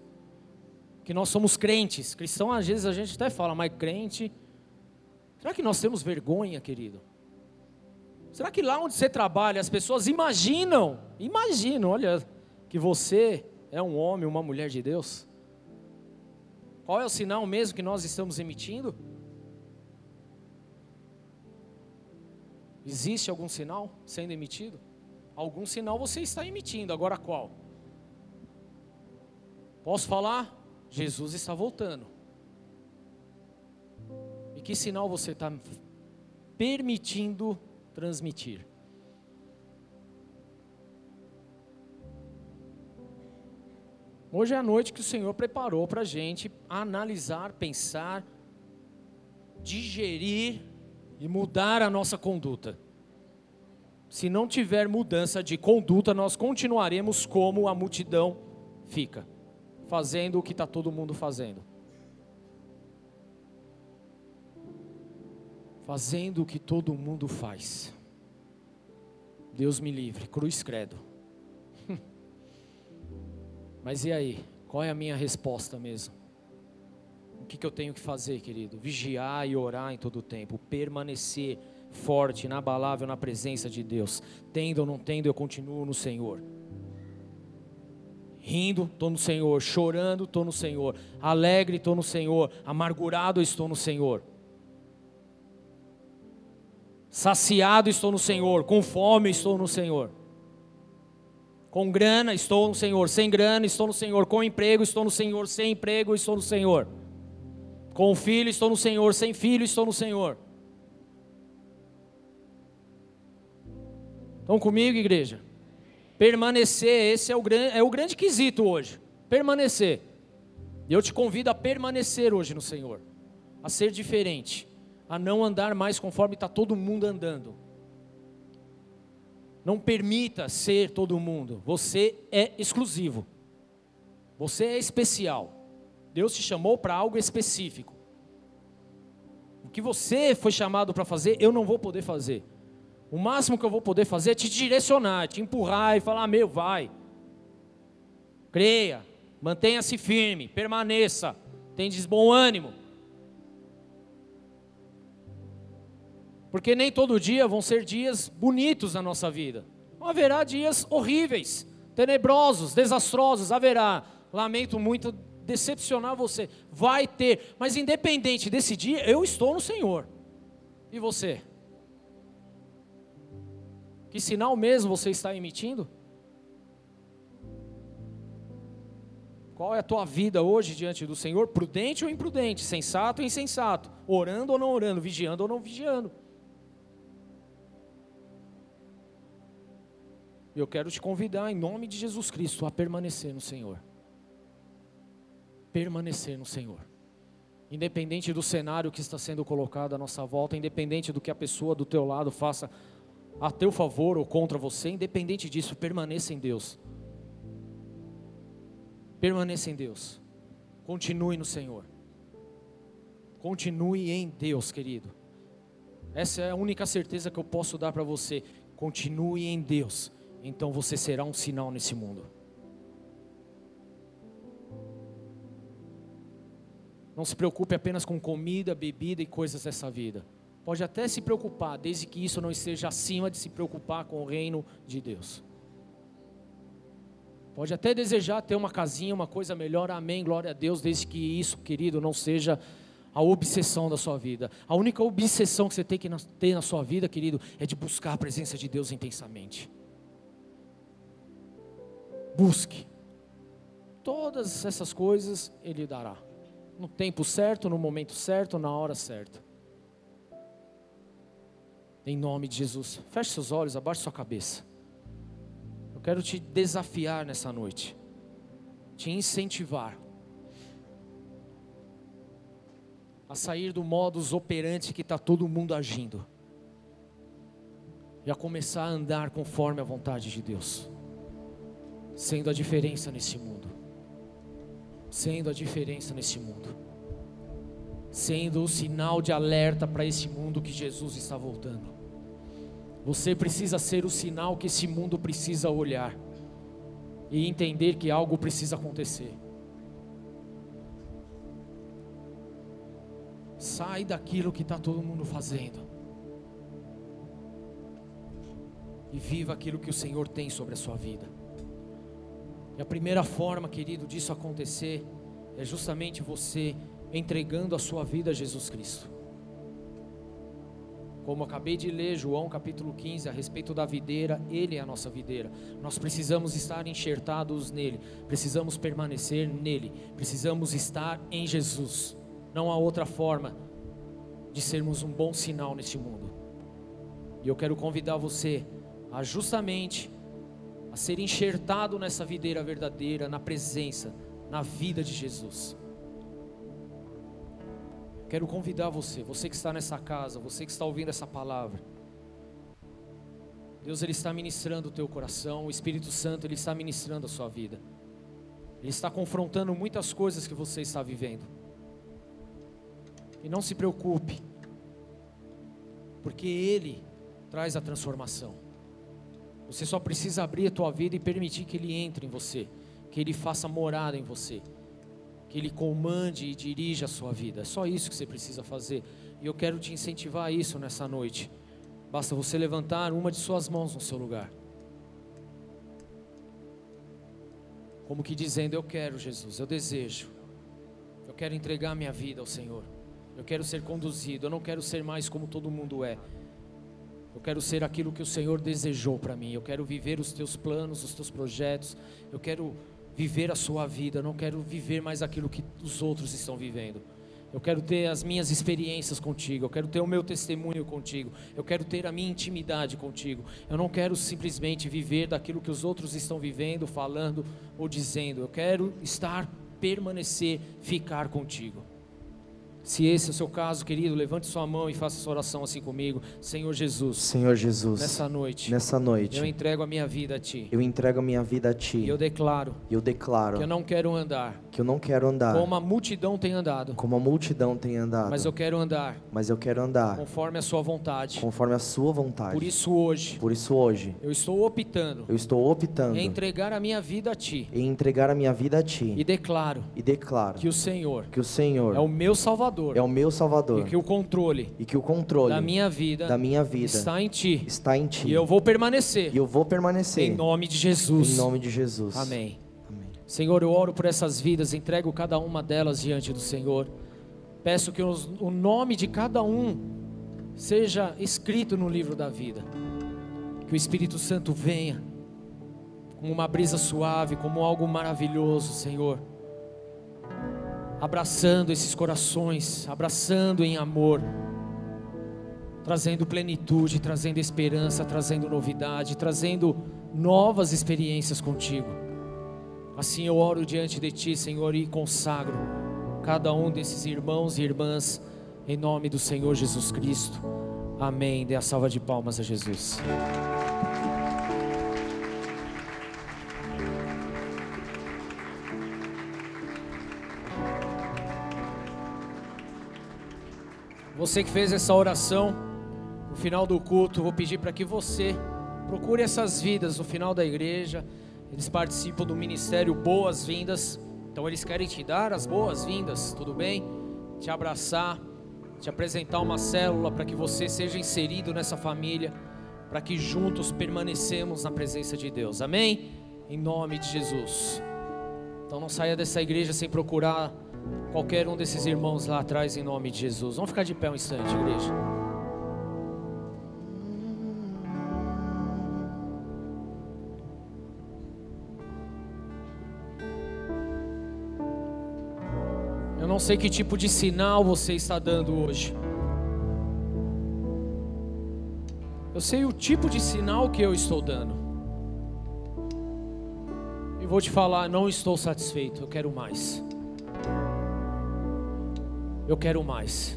Que nós somos crentes? Cristão, às vezes a gente até fala, mas crente. Será que nós temos vergonha, querido? Será que lá onde você trabalha as pessoas imaginam, imaginam, olha, que você é um homem, uma mulher de Deus? Qual é o sinal mesmo que nós estamos emitindo? Existe algum sinal sendo emitido? Algum sinal você está emitindo, agora qual? Posso falar? Jesus está voltando. E que sinal você está permitindo transmitir. Hoje é a noite que o Senhor preparou para a gente analisar, pensar, digerir e mudar a nossa conduta. Se não tiver mudança de conduta, nós continuaremos como a multidão fica, fazendo o que está todo mundo fazendo. Fazendo o que todo mundo faz. Deus me livre, cruz credo. [laughs] Mas e aí? Qual é a minha resposta mesmo? O que, que eu tenho que fazer, querido? Vigiar e orar em todo o tempo, permanecer forte, inabalável na presença de Deus. Tendo ou não tendo, eu continuo no Senhor. Rindo, estou no Senhor. Chorando, estou no Senhor. Alegre, estou no Senhor. Amargurado, estou no Senhor. Saciado estou no Senhor, com fome estou no Senhor. Com grana, estou no Senhor. Sem grana, estou no Senhor. Com emprego, estou no Senhor. Sem emprego, estou no Senhor. Com filho, estou no Senhor. Sem filho, estou no Senhor. Estão comigo, igreja? Permanecer, esse é o, grande, é o grande quesito hoje. Permanecer. E eu te convido a permanecer hoje no Senhor. A ser diferente. A não andar mais conforme está todo mundo andando. Não permita ser todo mundo. Você é exclusivo. Você é especial. Deus te chamou para algo específico. O que você foi chamado para fazer, eu não vou poder fazer. O máximo que eu vou poder fazer é te direcionar, te empurrar e falar: meu, vai. Creia, mantenha-se firme, permaneça, tendes bom ânimo. Porque nem todo dia vão ser dias bonitos na nossa vida. Haverá dias horríveis, tenebrosos, desastrosos, haverá. Lamento muito decepcionar você. Vai ter, mas independente desse dia, eu estou no Senhor. E você? Que sinal mesmo você está emitindo? Qual é a tua vida hoje diante do Senhor? Prudente ou imprudente? Sensato ou insensato? Orando ou não orando? Vigiando ou não vigiando? Eu quero te convidar, em nome de Jesus Cristo, a permanecer no Senhor. Permanecer no Senhor. Independente do cenário que está sendo colocado à nossa volta, independente do que a pessoa do teu lado faça a teu favor ou contra você, independente disso, permaneça em Deus. Permaneça em Deus. Continue no Senhor. Continue em Deus, querido. Essa é a única certeza que eu posso dar para você. Continue em Deus então você será um sinal nesse mundo. Não se preocupe apenas com comida, bebida e coisas dessa vida. Pode até se preocupar, desde que isso não esteja acima de se preocupar com o reino de Deus. Pode até desejar ter uma casinha, uma coisa melhor, amém, glória a Deus, desde que isso, querido, não seja a obsessão da sua vida. A única obsessão que você tem que ter na sua vida, querido, é de buscar a presença de Deus intensamente. Busque. Todas essas coisas Ele dará. No tempo certo, no momento certo, na hora certa. Em nome de Jesus. Feche seus olhos, abaixe sua cabeça. Eu quero te desafiar nessa noite. Te incentivar. A sair do modus operandi que está todo mundo agindo. E a começar a andar conforme a vontade de Deus sendo a diferença nesse mundo. Sendo a diferença nesse mundo. Sendo o sinal de alerta para esse mundo que Jesus está voltando. Você precisa ser o sinal que esse mundo precisa olhar e entender que algo precisa acontecer. Sai daquilo que está todo mundo fazendo. E viva aquilo que o Senhor tem sobre a sua vida. E a primeira forma, querido, disso acontecer é justamente você entregando a sua vida a Jesus Cristo. Como acabei de ler, João capítulo 15, a respeito da videira, Ele é a nossa videira. Nós precisamos estar enxertados nele, precisamos permanecer nele, precisamos estar em Jesus. Não há outra forma de sermos um bom sinal neste mundo. E eu quero convidar você a justamente a ser enxertado nessa videira verdadeira, na presença, na vida de Jesus. Quero convidar você, você que está nessa casa, você que está ouvindo essa palavra. Deus ele está ministrando o teu coração, o Espírito Santo ele está ministrando a sua vida. Ele está confrontando muitas coisas que você está vivendo. E não se preocupe, porque ele traz a transformação. Você só precisa abrir a tua vida e permitir que Ele entre em você, que Ele faça morada em você, que Ele comande e dirija a sua vida. É só isso que você precisa fazer. E eu quero te incentivar a isso nessa noite. Basta você levantar uma de suas mãos no seu lugar. Como que dizendo: Eu quero, Jesus, eu desejo. Eu quero entregar minha vida ao Senhor. Eu quero ser conduzido. Eu não quero ser mais como todo mundo é. Eu quero ser aquilo que o Senhor desejou para mim. Eu quero viver os teus planos, os teus projetos. Eu quero viver a sua vida. Eu não quero viver mais aquilo que os outros estão vivendo. Eu quero ter as minhas experiências contigo. Eu quero ter o meu testemunho contigo. Eu quero ter a minha intimidade contigo. Eu não quero simplesmente viver daquilo que os outros estão vivendo, falando ou dizendo. Eu quero estar, permanecer, ficar contigo. Se esse é o seu caso, querido, levante sua mão e faça essa oração assim comigo. Senhor Jesus. Senhor Jesus. Nessa noite. Nessa noite. Eu entrego a minha vida a ti. Eu entrego a minha vida a ti. E eu declaro. Eu declaro. Que eu não quero andar. Que eu não quero andar. Como a multidão tem andado. Como a multidão tem andado. Mas eu quero andar. Mas eu quero andar. Conforme a sua vontade. Conforme a sua vontade. Por isso hoje. Por isso hoje. Eu estou optando. Eu estou optando. Em entregar a minha vida a ti. Em entregar a minha vida a ti. E declaro. E declaro. Que o Senhor. Que o Senhor. É o meu Salvador. É o meu Salvador Salvador. E que o controle. E que o controle da minha vida. Da minha vida. Está em ti. Está em ti. E eu vou permanecer. E eu vou permanecer. Em nome de Jesus. Em nome de Jesus. Amém. Amém. Senhor, eu oro por essas vidas, entrego cada uma delas diante do Senhor. Peço que os, o nome de cada um seja escrito no livro da vida. Que o Espírito Santo venha como uma brisa suave, como algo maravilhoso, Senhor abraçando esses corações, abraçando em amor, trazendo plenitude, trazendo esperança, trazendo novidade, trazendo novas experiências contigo. Assim eu oro diante de Ti, Senhor, e consagro cada um desses irmãos e irmãs em nome do Senhor Jesus Cristo. Amém. Dê a salva de palmas a Jesus. Você que fez essa oração, no final do culto, vou pedir para que você procure essas vidas no final da igreja. Eles participam do ministério Boas-Vindas. Então eles querem te dar as boas-vindas, tudo bem? Te abraçar, te apresentar uma célula para que você seja inserido nessa família, para que juntos permanecemos na presença de Deus. Amém? Em nome de Jesus. Então não saia dessa igreja sem procurar qualquer um desses irmãos lá atrás em nome de Jesus. Vamos ficar de pé um instante, igreja. Eu não sei que tipo de sinal você está dando hoje. Eu sei o tipo de sinal que eu estou dando. E vou te falar, não estou satisfeito, eu quero mais. Eu quero mais.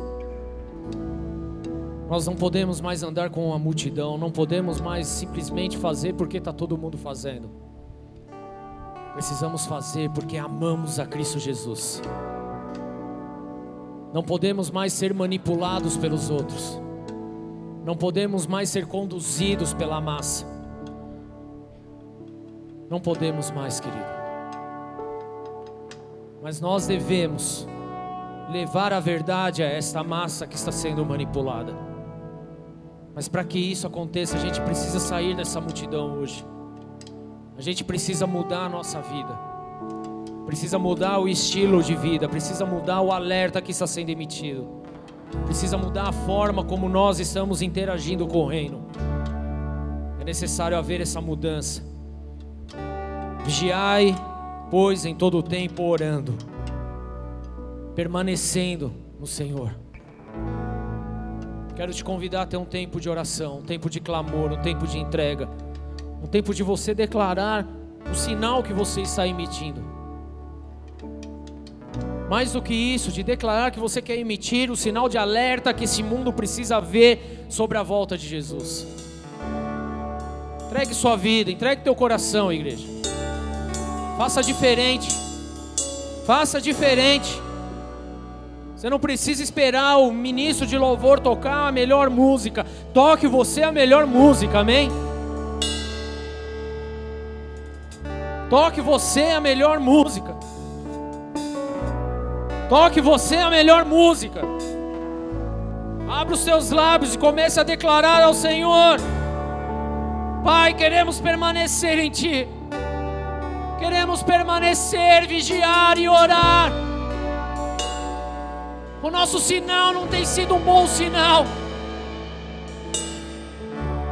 Nós não podemos mais andar com a multidão, não podemos mais simplesmente fazer porque está todo mundo fazendo. Precisamos fazer porque amamos a Cristo Jesus. Não podemos mais ser manipulados pelos outros. Não podemos mais ser conduzidos pela massa. Não podemos mais, querido. Mas nós devemos levar a verdade a esta massa que está sendo manipulada. Mas para que isso aconteça, a gente precisa sair dessa multidão hoje. A gente precisa mudar a nossa vida. Precisa mudar o estilo de vida, precisa mudar o alerta que está sendo emitido. Precisa mudar a forma como nós estamos interagindo com o reino. É necessário haver essa mudança. Vigiai, pois, em todo o tempo orando permanecendo no Senhor. Quero te convidar a ter um tempo de oração, um tempo de clamor, um tempo de entrega, um tempo de você declarar o sinal que você está emitindo. Mais do que isso, de declarar que você quer emitir o sinal de alerta que esse mundo precisa ver sobre a volta de Jesus. Entregue sua vida, entregue teu coração, igreja. Faça diferente. Faça diferente. Você não precisa esperar o ministro de louvor tocar a melhor música. Toque você a melhor música, amém? Toque você a melhor música. Toque você a melhor música. Abra os seus lábios e comece a declarar ao Senhor: Pai, queremos permanecer em Ti. Queremos permanecer, vigiar e orar. O nosso sinal não tem sido um bom sinal.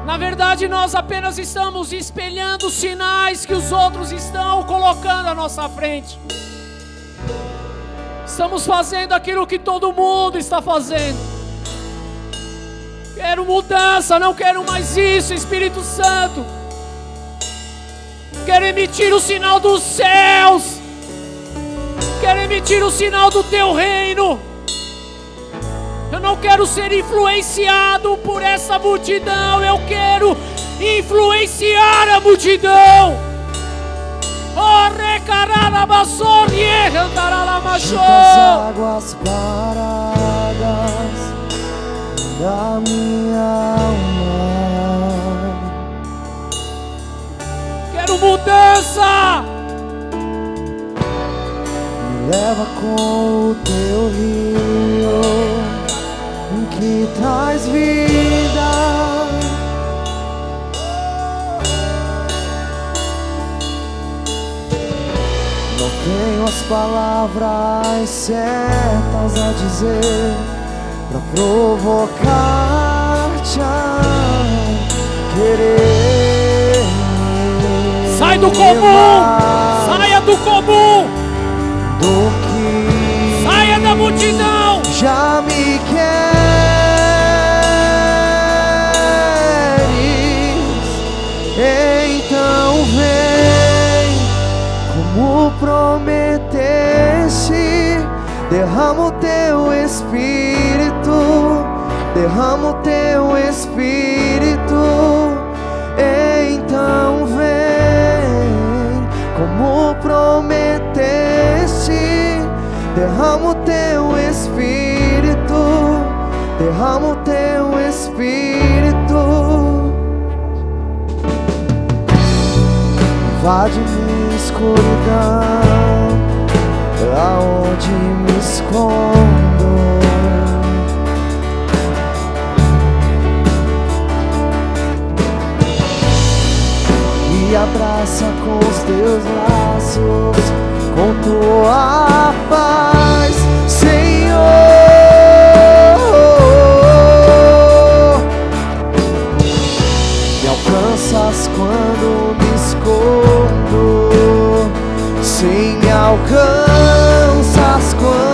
Na verdade, nós apenas estamos espelhando sinais que os outros estão colocando à nossa frente. Estamos fazendo aquilo que todo mundo está fazendo. Quero mudança, não quero mais isso, Espírito Santo. Quero emitir o sinal dos céus. Quero emitir o sinal do teu reino. Eu não quero ser influenciado por essa multidão. Eu quero influenciar a multidão. Oh, Junto às águas paradas da minha alma. Quero mudança. Me leva com o teu rio que traz vida. Não tenho as palavras certas a dizer pra provocar-te a querer. me Sai do comum. Saia do comum. do que Saia da multidão. já me queres, derrama o teu espírito, derrama o teu espírito, então vem, como prometeste, derrama o teu espírito, derrama o teu espírito. Invade minha escuridão, aonde me escondo. E abraça com os teus laços, com tua paz, Senhor. Me alcanças quando alcanças quando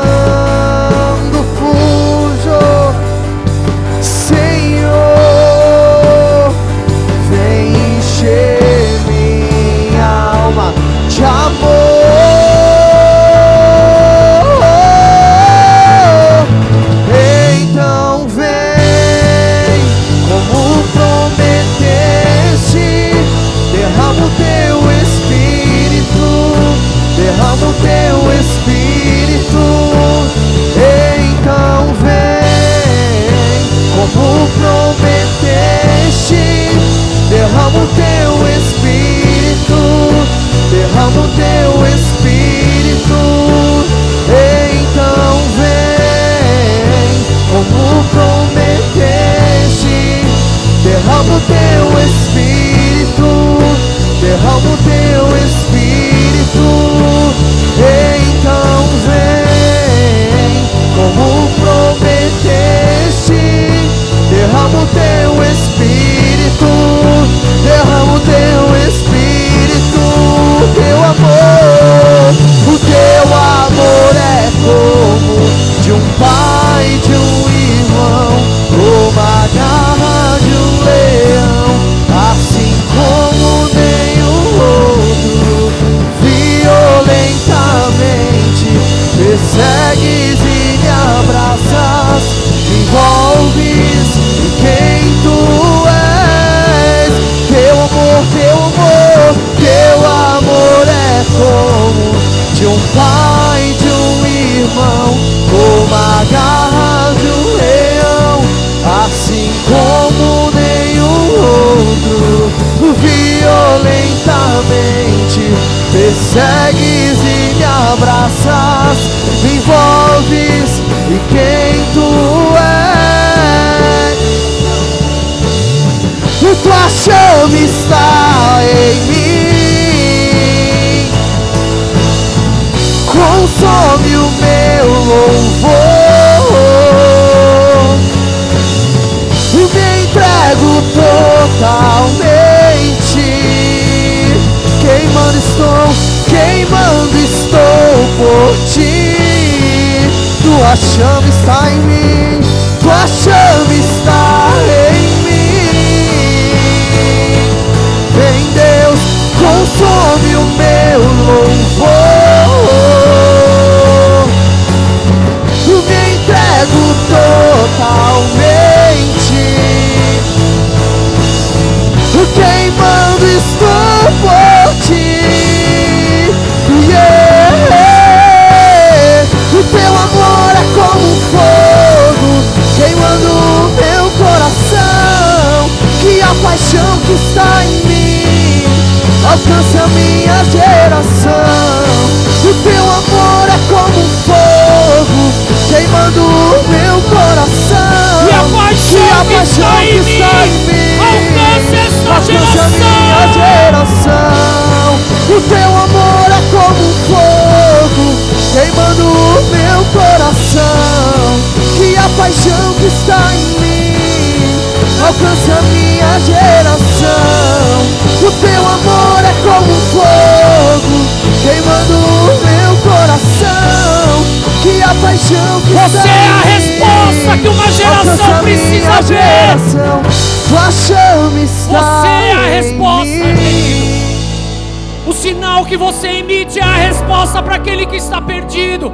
O sinal que você emite é a resposta para aquele que está perdido.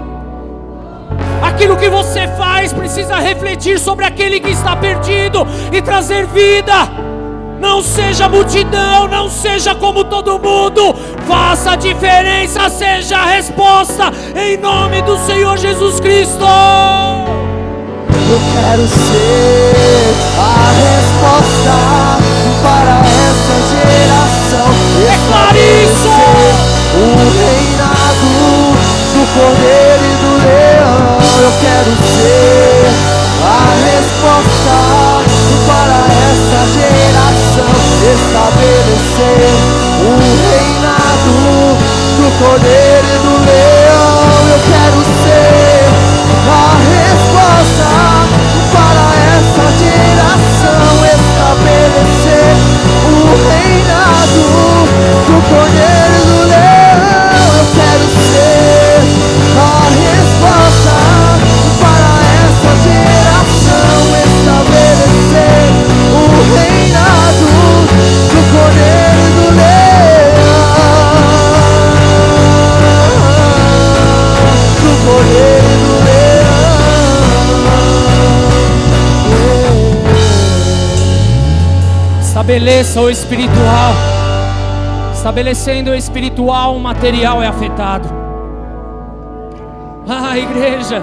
Aquilo que você faz precisa refletir sobre aquele que está perdido e trazer vida. Não seja multidão, não seja como todo mundo. Faça a diferença, seja a resposta em nome do Senhor Jesus Cristo. Eu quero ser a resposta para essa geração. Declare isso! Estabelecer o reinado do Cordeiro e do Leão. Eu quero ser a resposta para essa geração estabelecer o reinado do Cordeiro e do Leão. Eu quero ser a resposta para essa geração estabelecer o reinado Estabeleça o espiritual. Estabelecendo o espiritual, o material é afetado. Ah, igreja,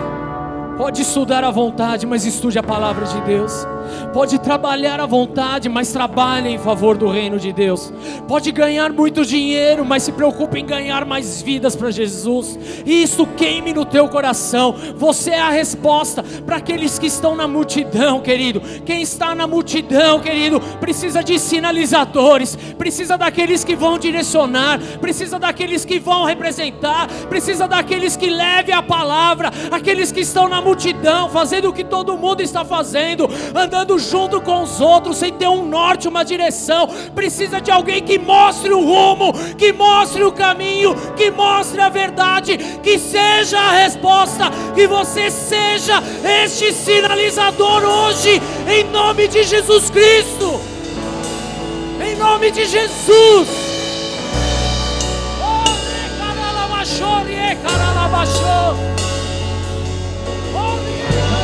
pode estudar à vontade, mas estude a palavra de Deus. Pode trabalhar à vontade, mas trabalhe em favor do reino de Deus. Pode ganhar muito dinheiro, mas se preocupe em ganhar mais vidas para Jesus. Isso queime no teu coração. Você é a resposta para aqueles que estão na multidão, querido. Quem está na multidão, querido, precisa de sinalizadores, precisa daqueles que vão direcionar, precisa daqueles que vão representar, precisa daqueles que levem a palavra, aqueles que estão na multidão, fazendo o que todo mundo está fazendo, andando junto com os outros, sem ter um norte, uma direção. Precisa de alguém que mostre o rumo, que mostre o caminho, que mostre a verdade, que seja a resposta, que você seja este sinalizador hoje, em nome de Jesus Cristo. Em nome de Jesus. Ne-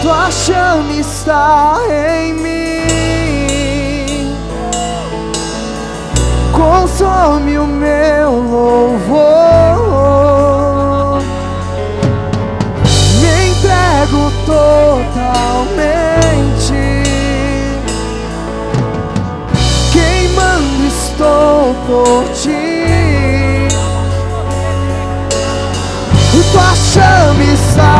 Tua chama está em mim, consome o meu louvor, me entrego totalmente, queimando estou por ti. Tua chama está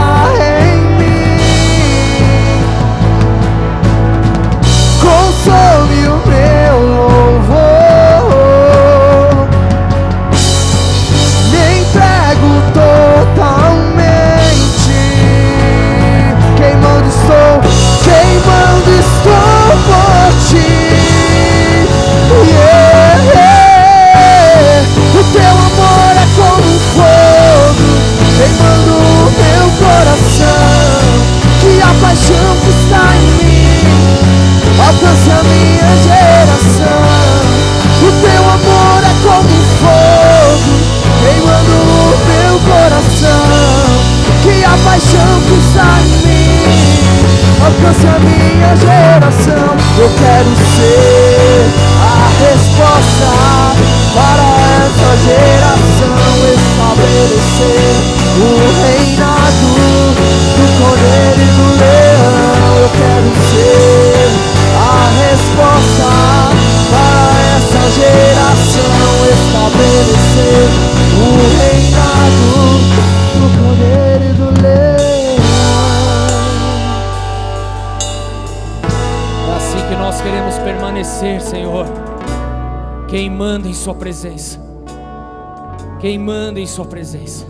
queimando em Sua presença,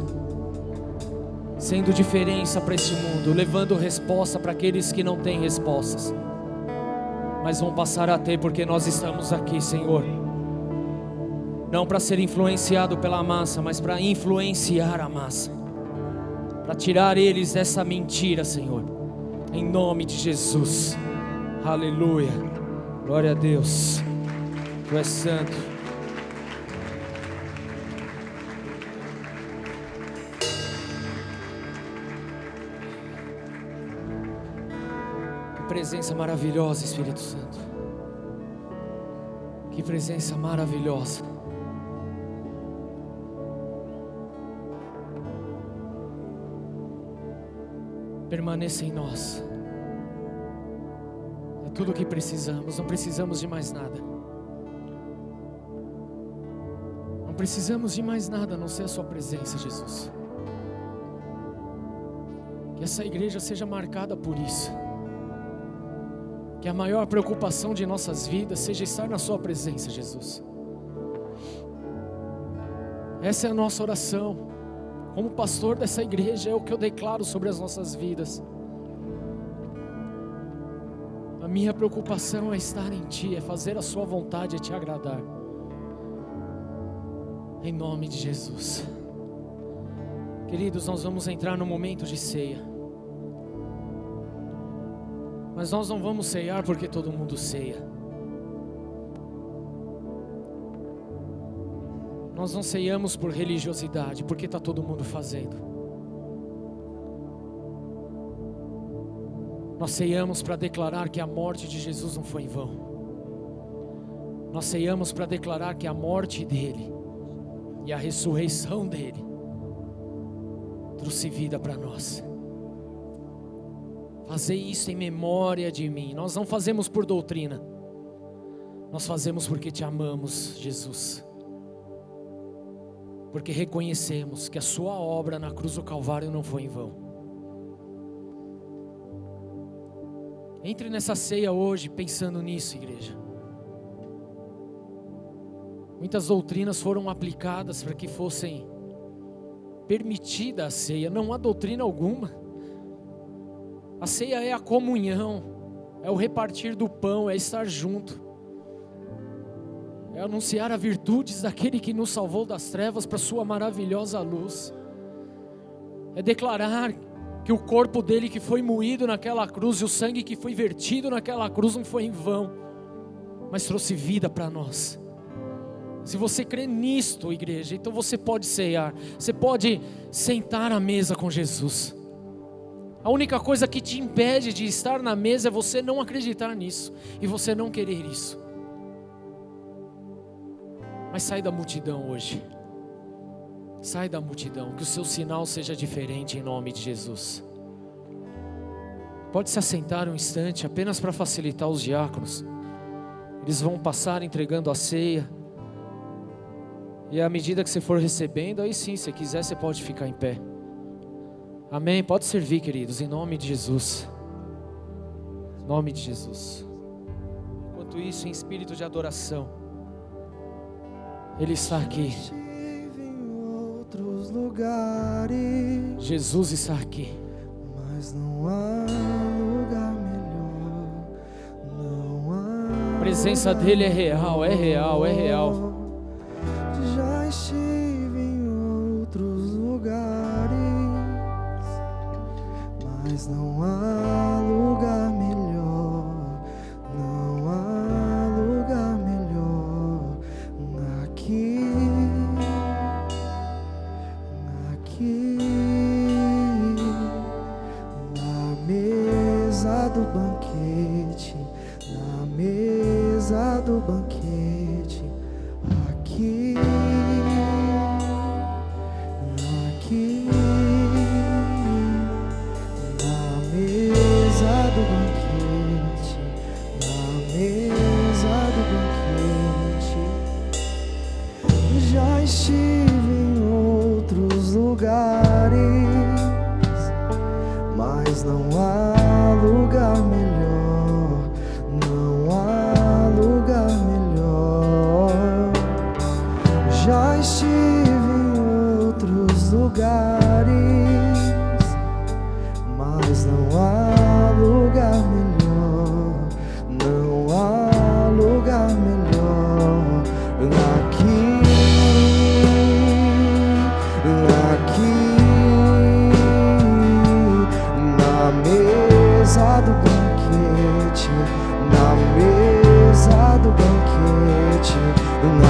sendo diferença para este mundo, levando resposta para aqueles que não têm respostas, mas vão passar a ter porque nós estamos aqui, Senhor. Não para ser influenciado pela massa, mas para influenciar a massa, para tirar eles dessa mentira, Senhor, em nome de Jesus, aleluia, glória a Deus, Tu és santo. Presença maravilhosa, Espírito Santo. Que presença maravilhosa. Permaneça em nós. É tudo o que precisamos, não precisamos de mais nada. Não precisamos de mais nada a não ser a Sua presença, Jesus. Que essa igreja seja marcada por isso. Que a maior preocupação de nossas vidas seja estar na Sua presença, Jesus. Essa é a nossa oração. Como pastor dessa igreja, é o que eu declaro sobre as nossas vidas. A minha preocupação é estar em Ti, é fazer a Sua vontade, é te agradar. Em nome de Jesus. Queridos, nós vamos entrar no momento de ceia. Mas nós não vamos ceiar porque todo mundo ceia. Nós não ceiamos por religiosidade, porque está todo mundo fazendo. Nós ceiamos para declarar que a morte de Jesus não foi em vão. Nós ceiamos para declarar que a morte dele e a ressurreição dele trouxe vida para nós. Fazer isso em memória de mim. Nós não fazemos por doutrina. Nós fazemos porque te amamos, Jesus. Porque reconhecemos que a sua obra na cruz do Calvário não foi em vão. Entre nessa ceia hoje pensando nisso, igreja. Muitas doutrinas foram aplicadas para que fossem permitida a ceia. Não há doutrina alguma. A ceia é a comunhão, é o repartir do pão, é estar junto, é anunciar as virtudes daquele que nos salvou das trevas para Sua maravilhosa luz, é declarar que o corpo dele que foi moído naquela cruz e o sangue que foi vertido naquela cruz não foi em vão, mas trouxe vida para nós. Se você crê nisto, igreja, então você pode ceiar, você pode sentar à mesa com Jesus. A única coisa que te impede de estar na mesa é você não acreditar nisso e você não querer isso. Mas sai da multidão hoje. Sai da multidão, que o seu sinal seja diferente em nome de Jesus. Pode se assentar um instante apenas para facilitar os diáconos. Eles vão passar entregando a ceia. E à medida que você for recebendo, aí sim, se quiser, você pode ficar em pé. Amém. Pode servir, queridos, em nome de Jesus. Em nome de Jesus. Enquanto isso, em espírito de adoração, Ele está aqui. Jesus está aqui. Mas não há lugar melhor. Não há A presença dele é real, é real, é real. Já estive mas não há And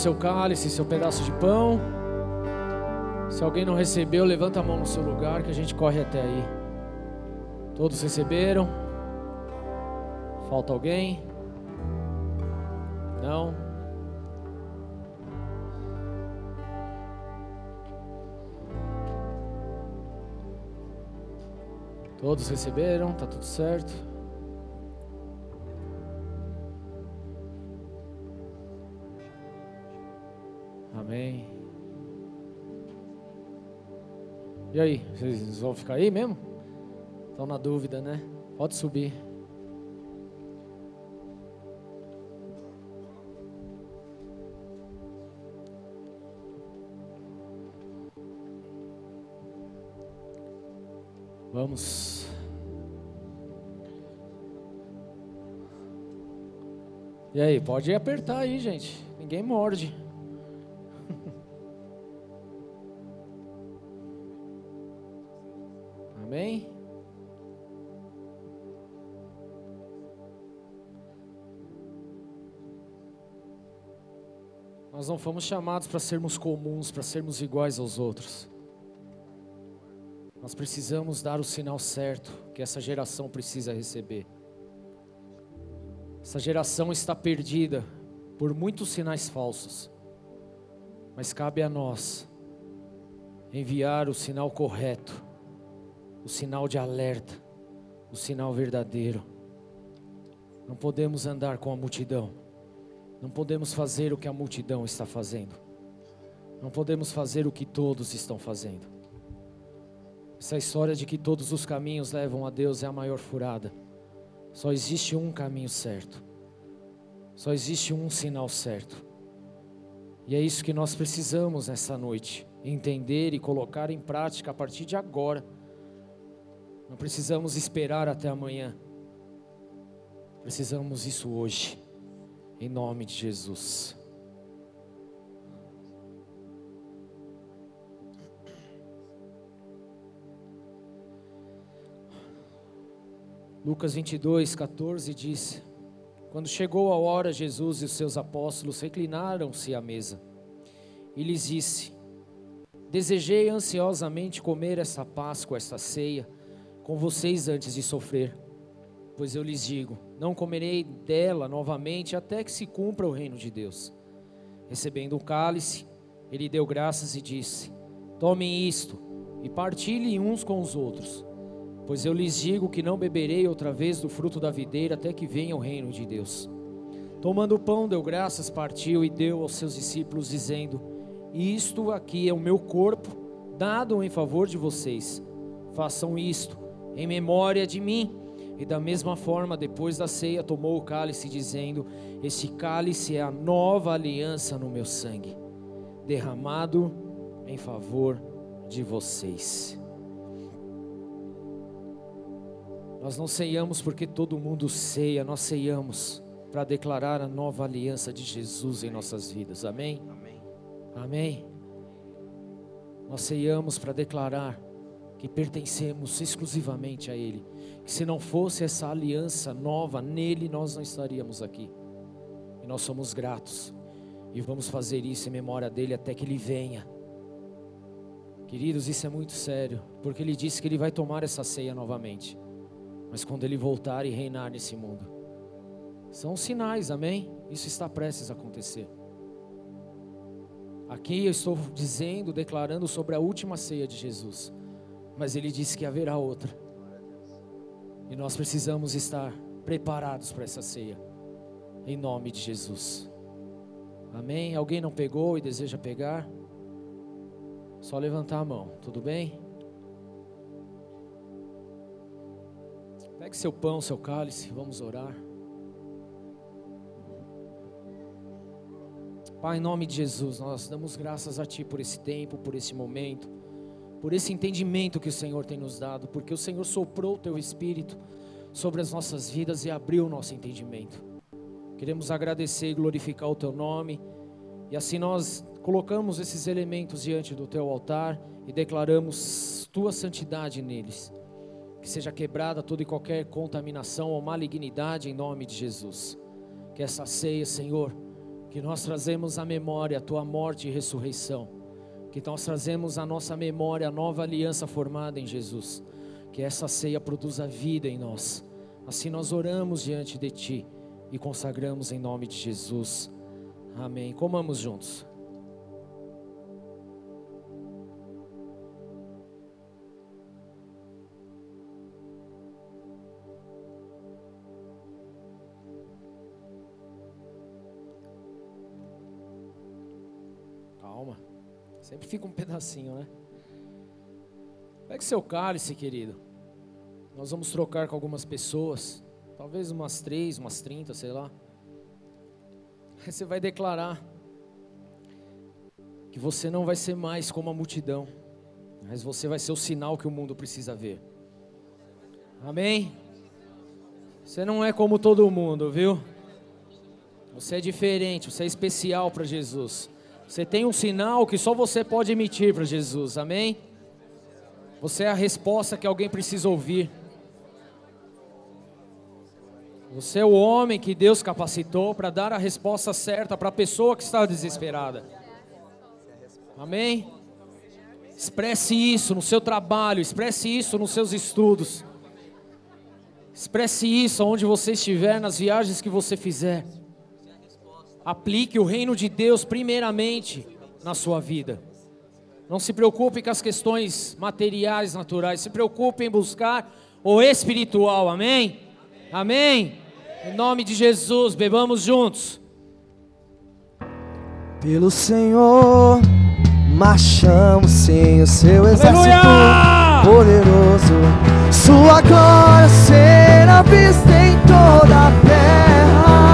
seu cálice, seu pedaço de pão. Se alguém não recebeu, levanta a mão no seu lugar que a gente corre até aí. Todos receberam? Falta alguém? Não? Todos receberam? Tá tudo certo? Amém. E aí, vocês vão ficar aí mesmo? Estão na dúvida, né? Pode subir. Vamos. E aí, pode apertar aí, gente. Ninguém morde. Fomos chamados para sermos comuns, para sermos iguais aos outros. Nós precisamos dar o sinal certo que essa geração precisa receber. Essa geração está perdida por muitos sinais falsos, mas cabe a nós enviar o sinal correto o sinal de alerta, o sinal verdadeiro. Não podemos andar com a multidão. Não podemos fazer o que a multidão está fazendo. Não podemos fazer o que todos estão fazendo. Essa história de que todos os caminhos levam a Deus é a maior furada. Só existe um caminho certo. Só existe um sinal certo. E é isso que nós precisamos nessa noite: entender e colocar em prática a partir de agora. Não precisamos esperar até amanhã. Precisamos isso hoje, em nome de Jesus. Lucas 22, 14 diz: Quando chegou a hora, Jesus e os seus apóstolos reclinaram-se à mesa. E lhes disse: Desejei ansiosamente comer esta Páscoa, esta ceia, com vocês antes de sofrer. Pois eu lhes digo: não comerei dela novamente até que se cumpra o reino de Deus. Recebendo o cálice, ele deu graças e disse: Tomem isto e partilhem uns com os outros Pois eu lhes digo que não beberei outra vez do fruto da videira até que venha o reino de Deus. Tomando o pão, deu graças, partiu e deu aos seus discípulos, dizendo: Isto aqui é o meu corpo, dado em favor de vocês. Façam isto em memória de mim. E da mesma forma, depois da ceia, tomou o cálice, dizendo: Este cálice é a nova aliança no meu sangue, derramado em favor de vocês. Nós não ceiamos porque todo mundo ceia, nós ceiamos para declarar a nova aliança de Jesus em nossas vidas. Amém? Amém. Amém. Nós ceiamos para declarar que pertencemos exclusivamente a Ele. Que se não fosse essa aliança nova nele, nós não estaríamos aqui. E nós somos gratos. E vamos fazer isso em memória dele até que ele venha. Queridos, isso é muito sério, porque ele disse que ele vai tomar essa ceia novamente mas quando Ele voltar e reinar nesse mundo. São sinais, amém? Isso está prestes a acontecer. Aqui eu estou dizendo, declarando sobre a última ceia de Jesus, mas Ele disse que haverá outra, e nós precisamos estar preparados para essa ceia, em nome de Jesus. Amém? Alguém não pegou e deseja pegar? Só levantar a mão, tudo bem? Pegue seu pão, seu cálice, vamos orar. Pai, em nome de Jesus, nós damos graças a Ti por esse tempo, por esse momento, por esse entendimento que o Senhor tem nos dado, porque o Senhor soprou o Teu Espírito sobre as nossas vidas e abriu o nosso entendimento. Queremos agradecer e glorificar o Teu nome, e assim nós colocamos esses elementos diante do Teu altar e declaramos Tua santidade neles que seja quebrada toda e qualquer contaminação ou malignidade em nome de Jesus. Que essa ceia, Senhor, que nós trazemos à memória a tua morte e ressurreição, que nós trazemos à nossa memória a nova aliança formada em Jesus, que essa ceia produza vida em nós. Assim nós oramos diante de ti e consagramos em nome de Jesus. Amém. Comamos juntos. Sempre fica um pedacinho, né? Pegue seu cálice, querido. Nós vamos trocar com algumas pessoas. Talvez umas três, umas trinta, sei lá. Aí você vai declarar que você não vai ser mais como a multidão, mas você vai ser o sinal que o mundo precisa ver. Amém? Você não é como todo mundo, viu? Você é diferente, você é especial para Jesus. Você tem um sinal que só você pode emitir para Jesus, amém? Você é a resposta que alguém precisa ouvir. Você é o homem que Deus capacitou para dar a resposta certa para a pessoa que está desesperada. Amém? Expresse isso no seu trabalho, expresse isso nos seus estudos. Expresse isso onde você estiver, nas viagens que você fizer. Aplique o reino de Deus primeiramente na sua vida. Não se preocupe com as questões materiais, naturais. Se preocupe em buscar o espiritual. Amém? Amém? Em nome de Jesus, bebamos juntos. Pelo Senhor, marchamos sim o seu exército Aleluia! poderoso. Sua glória será vista em toda a terra.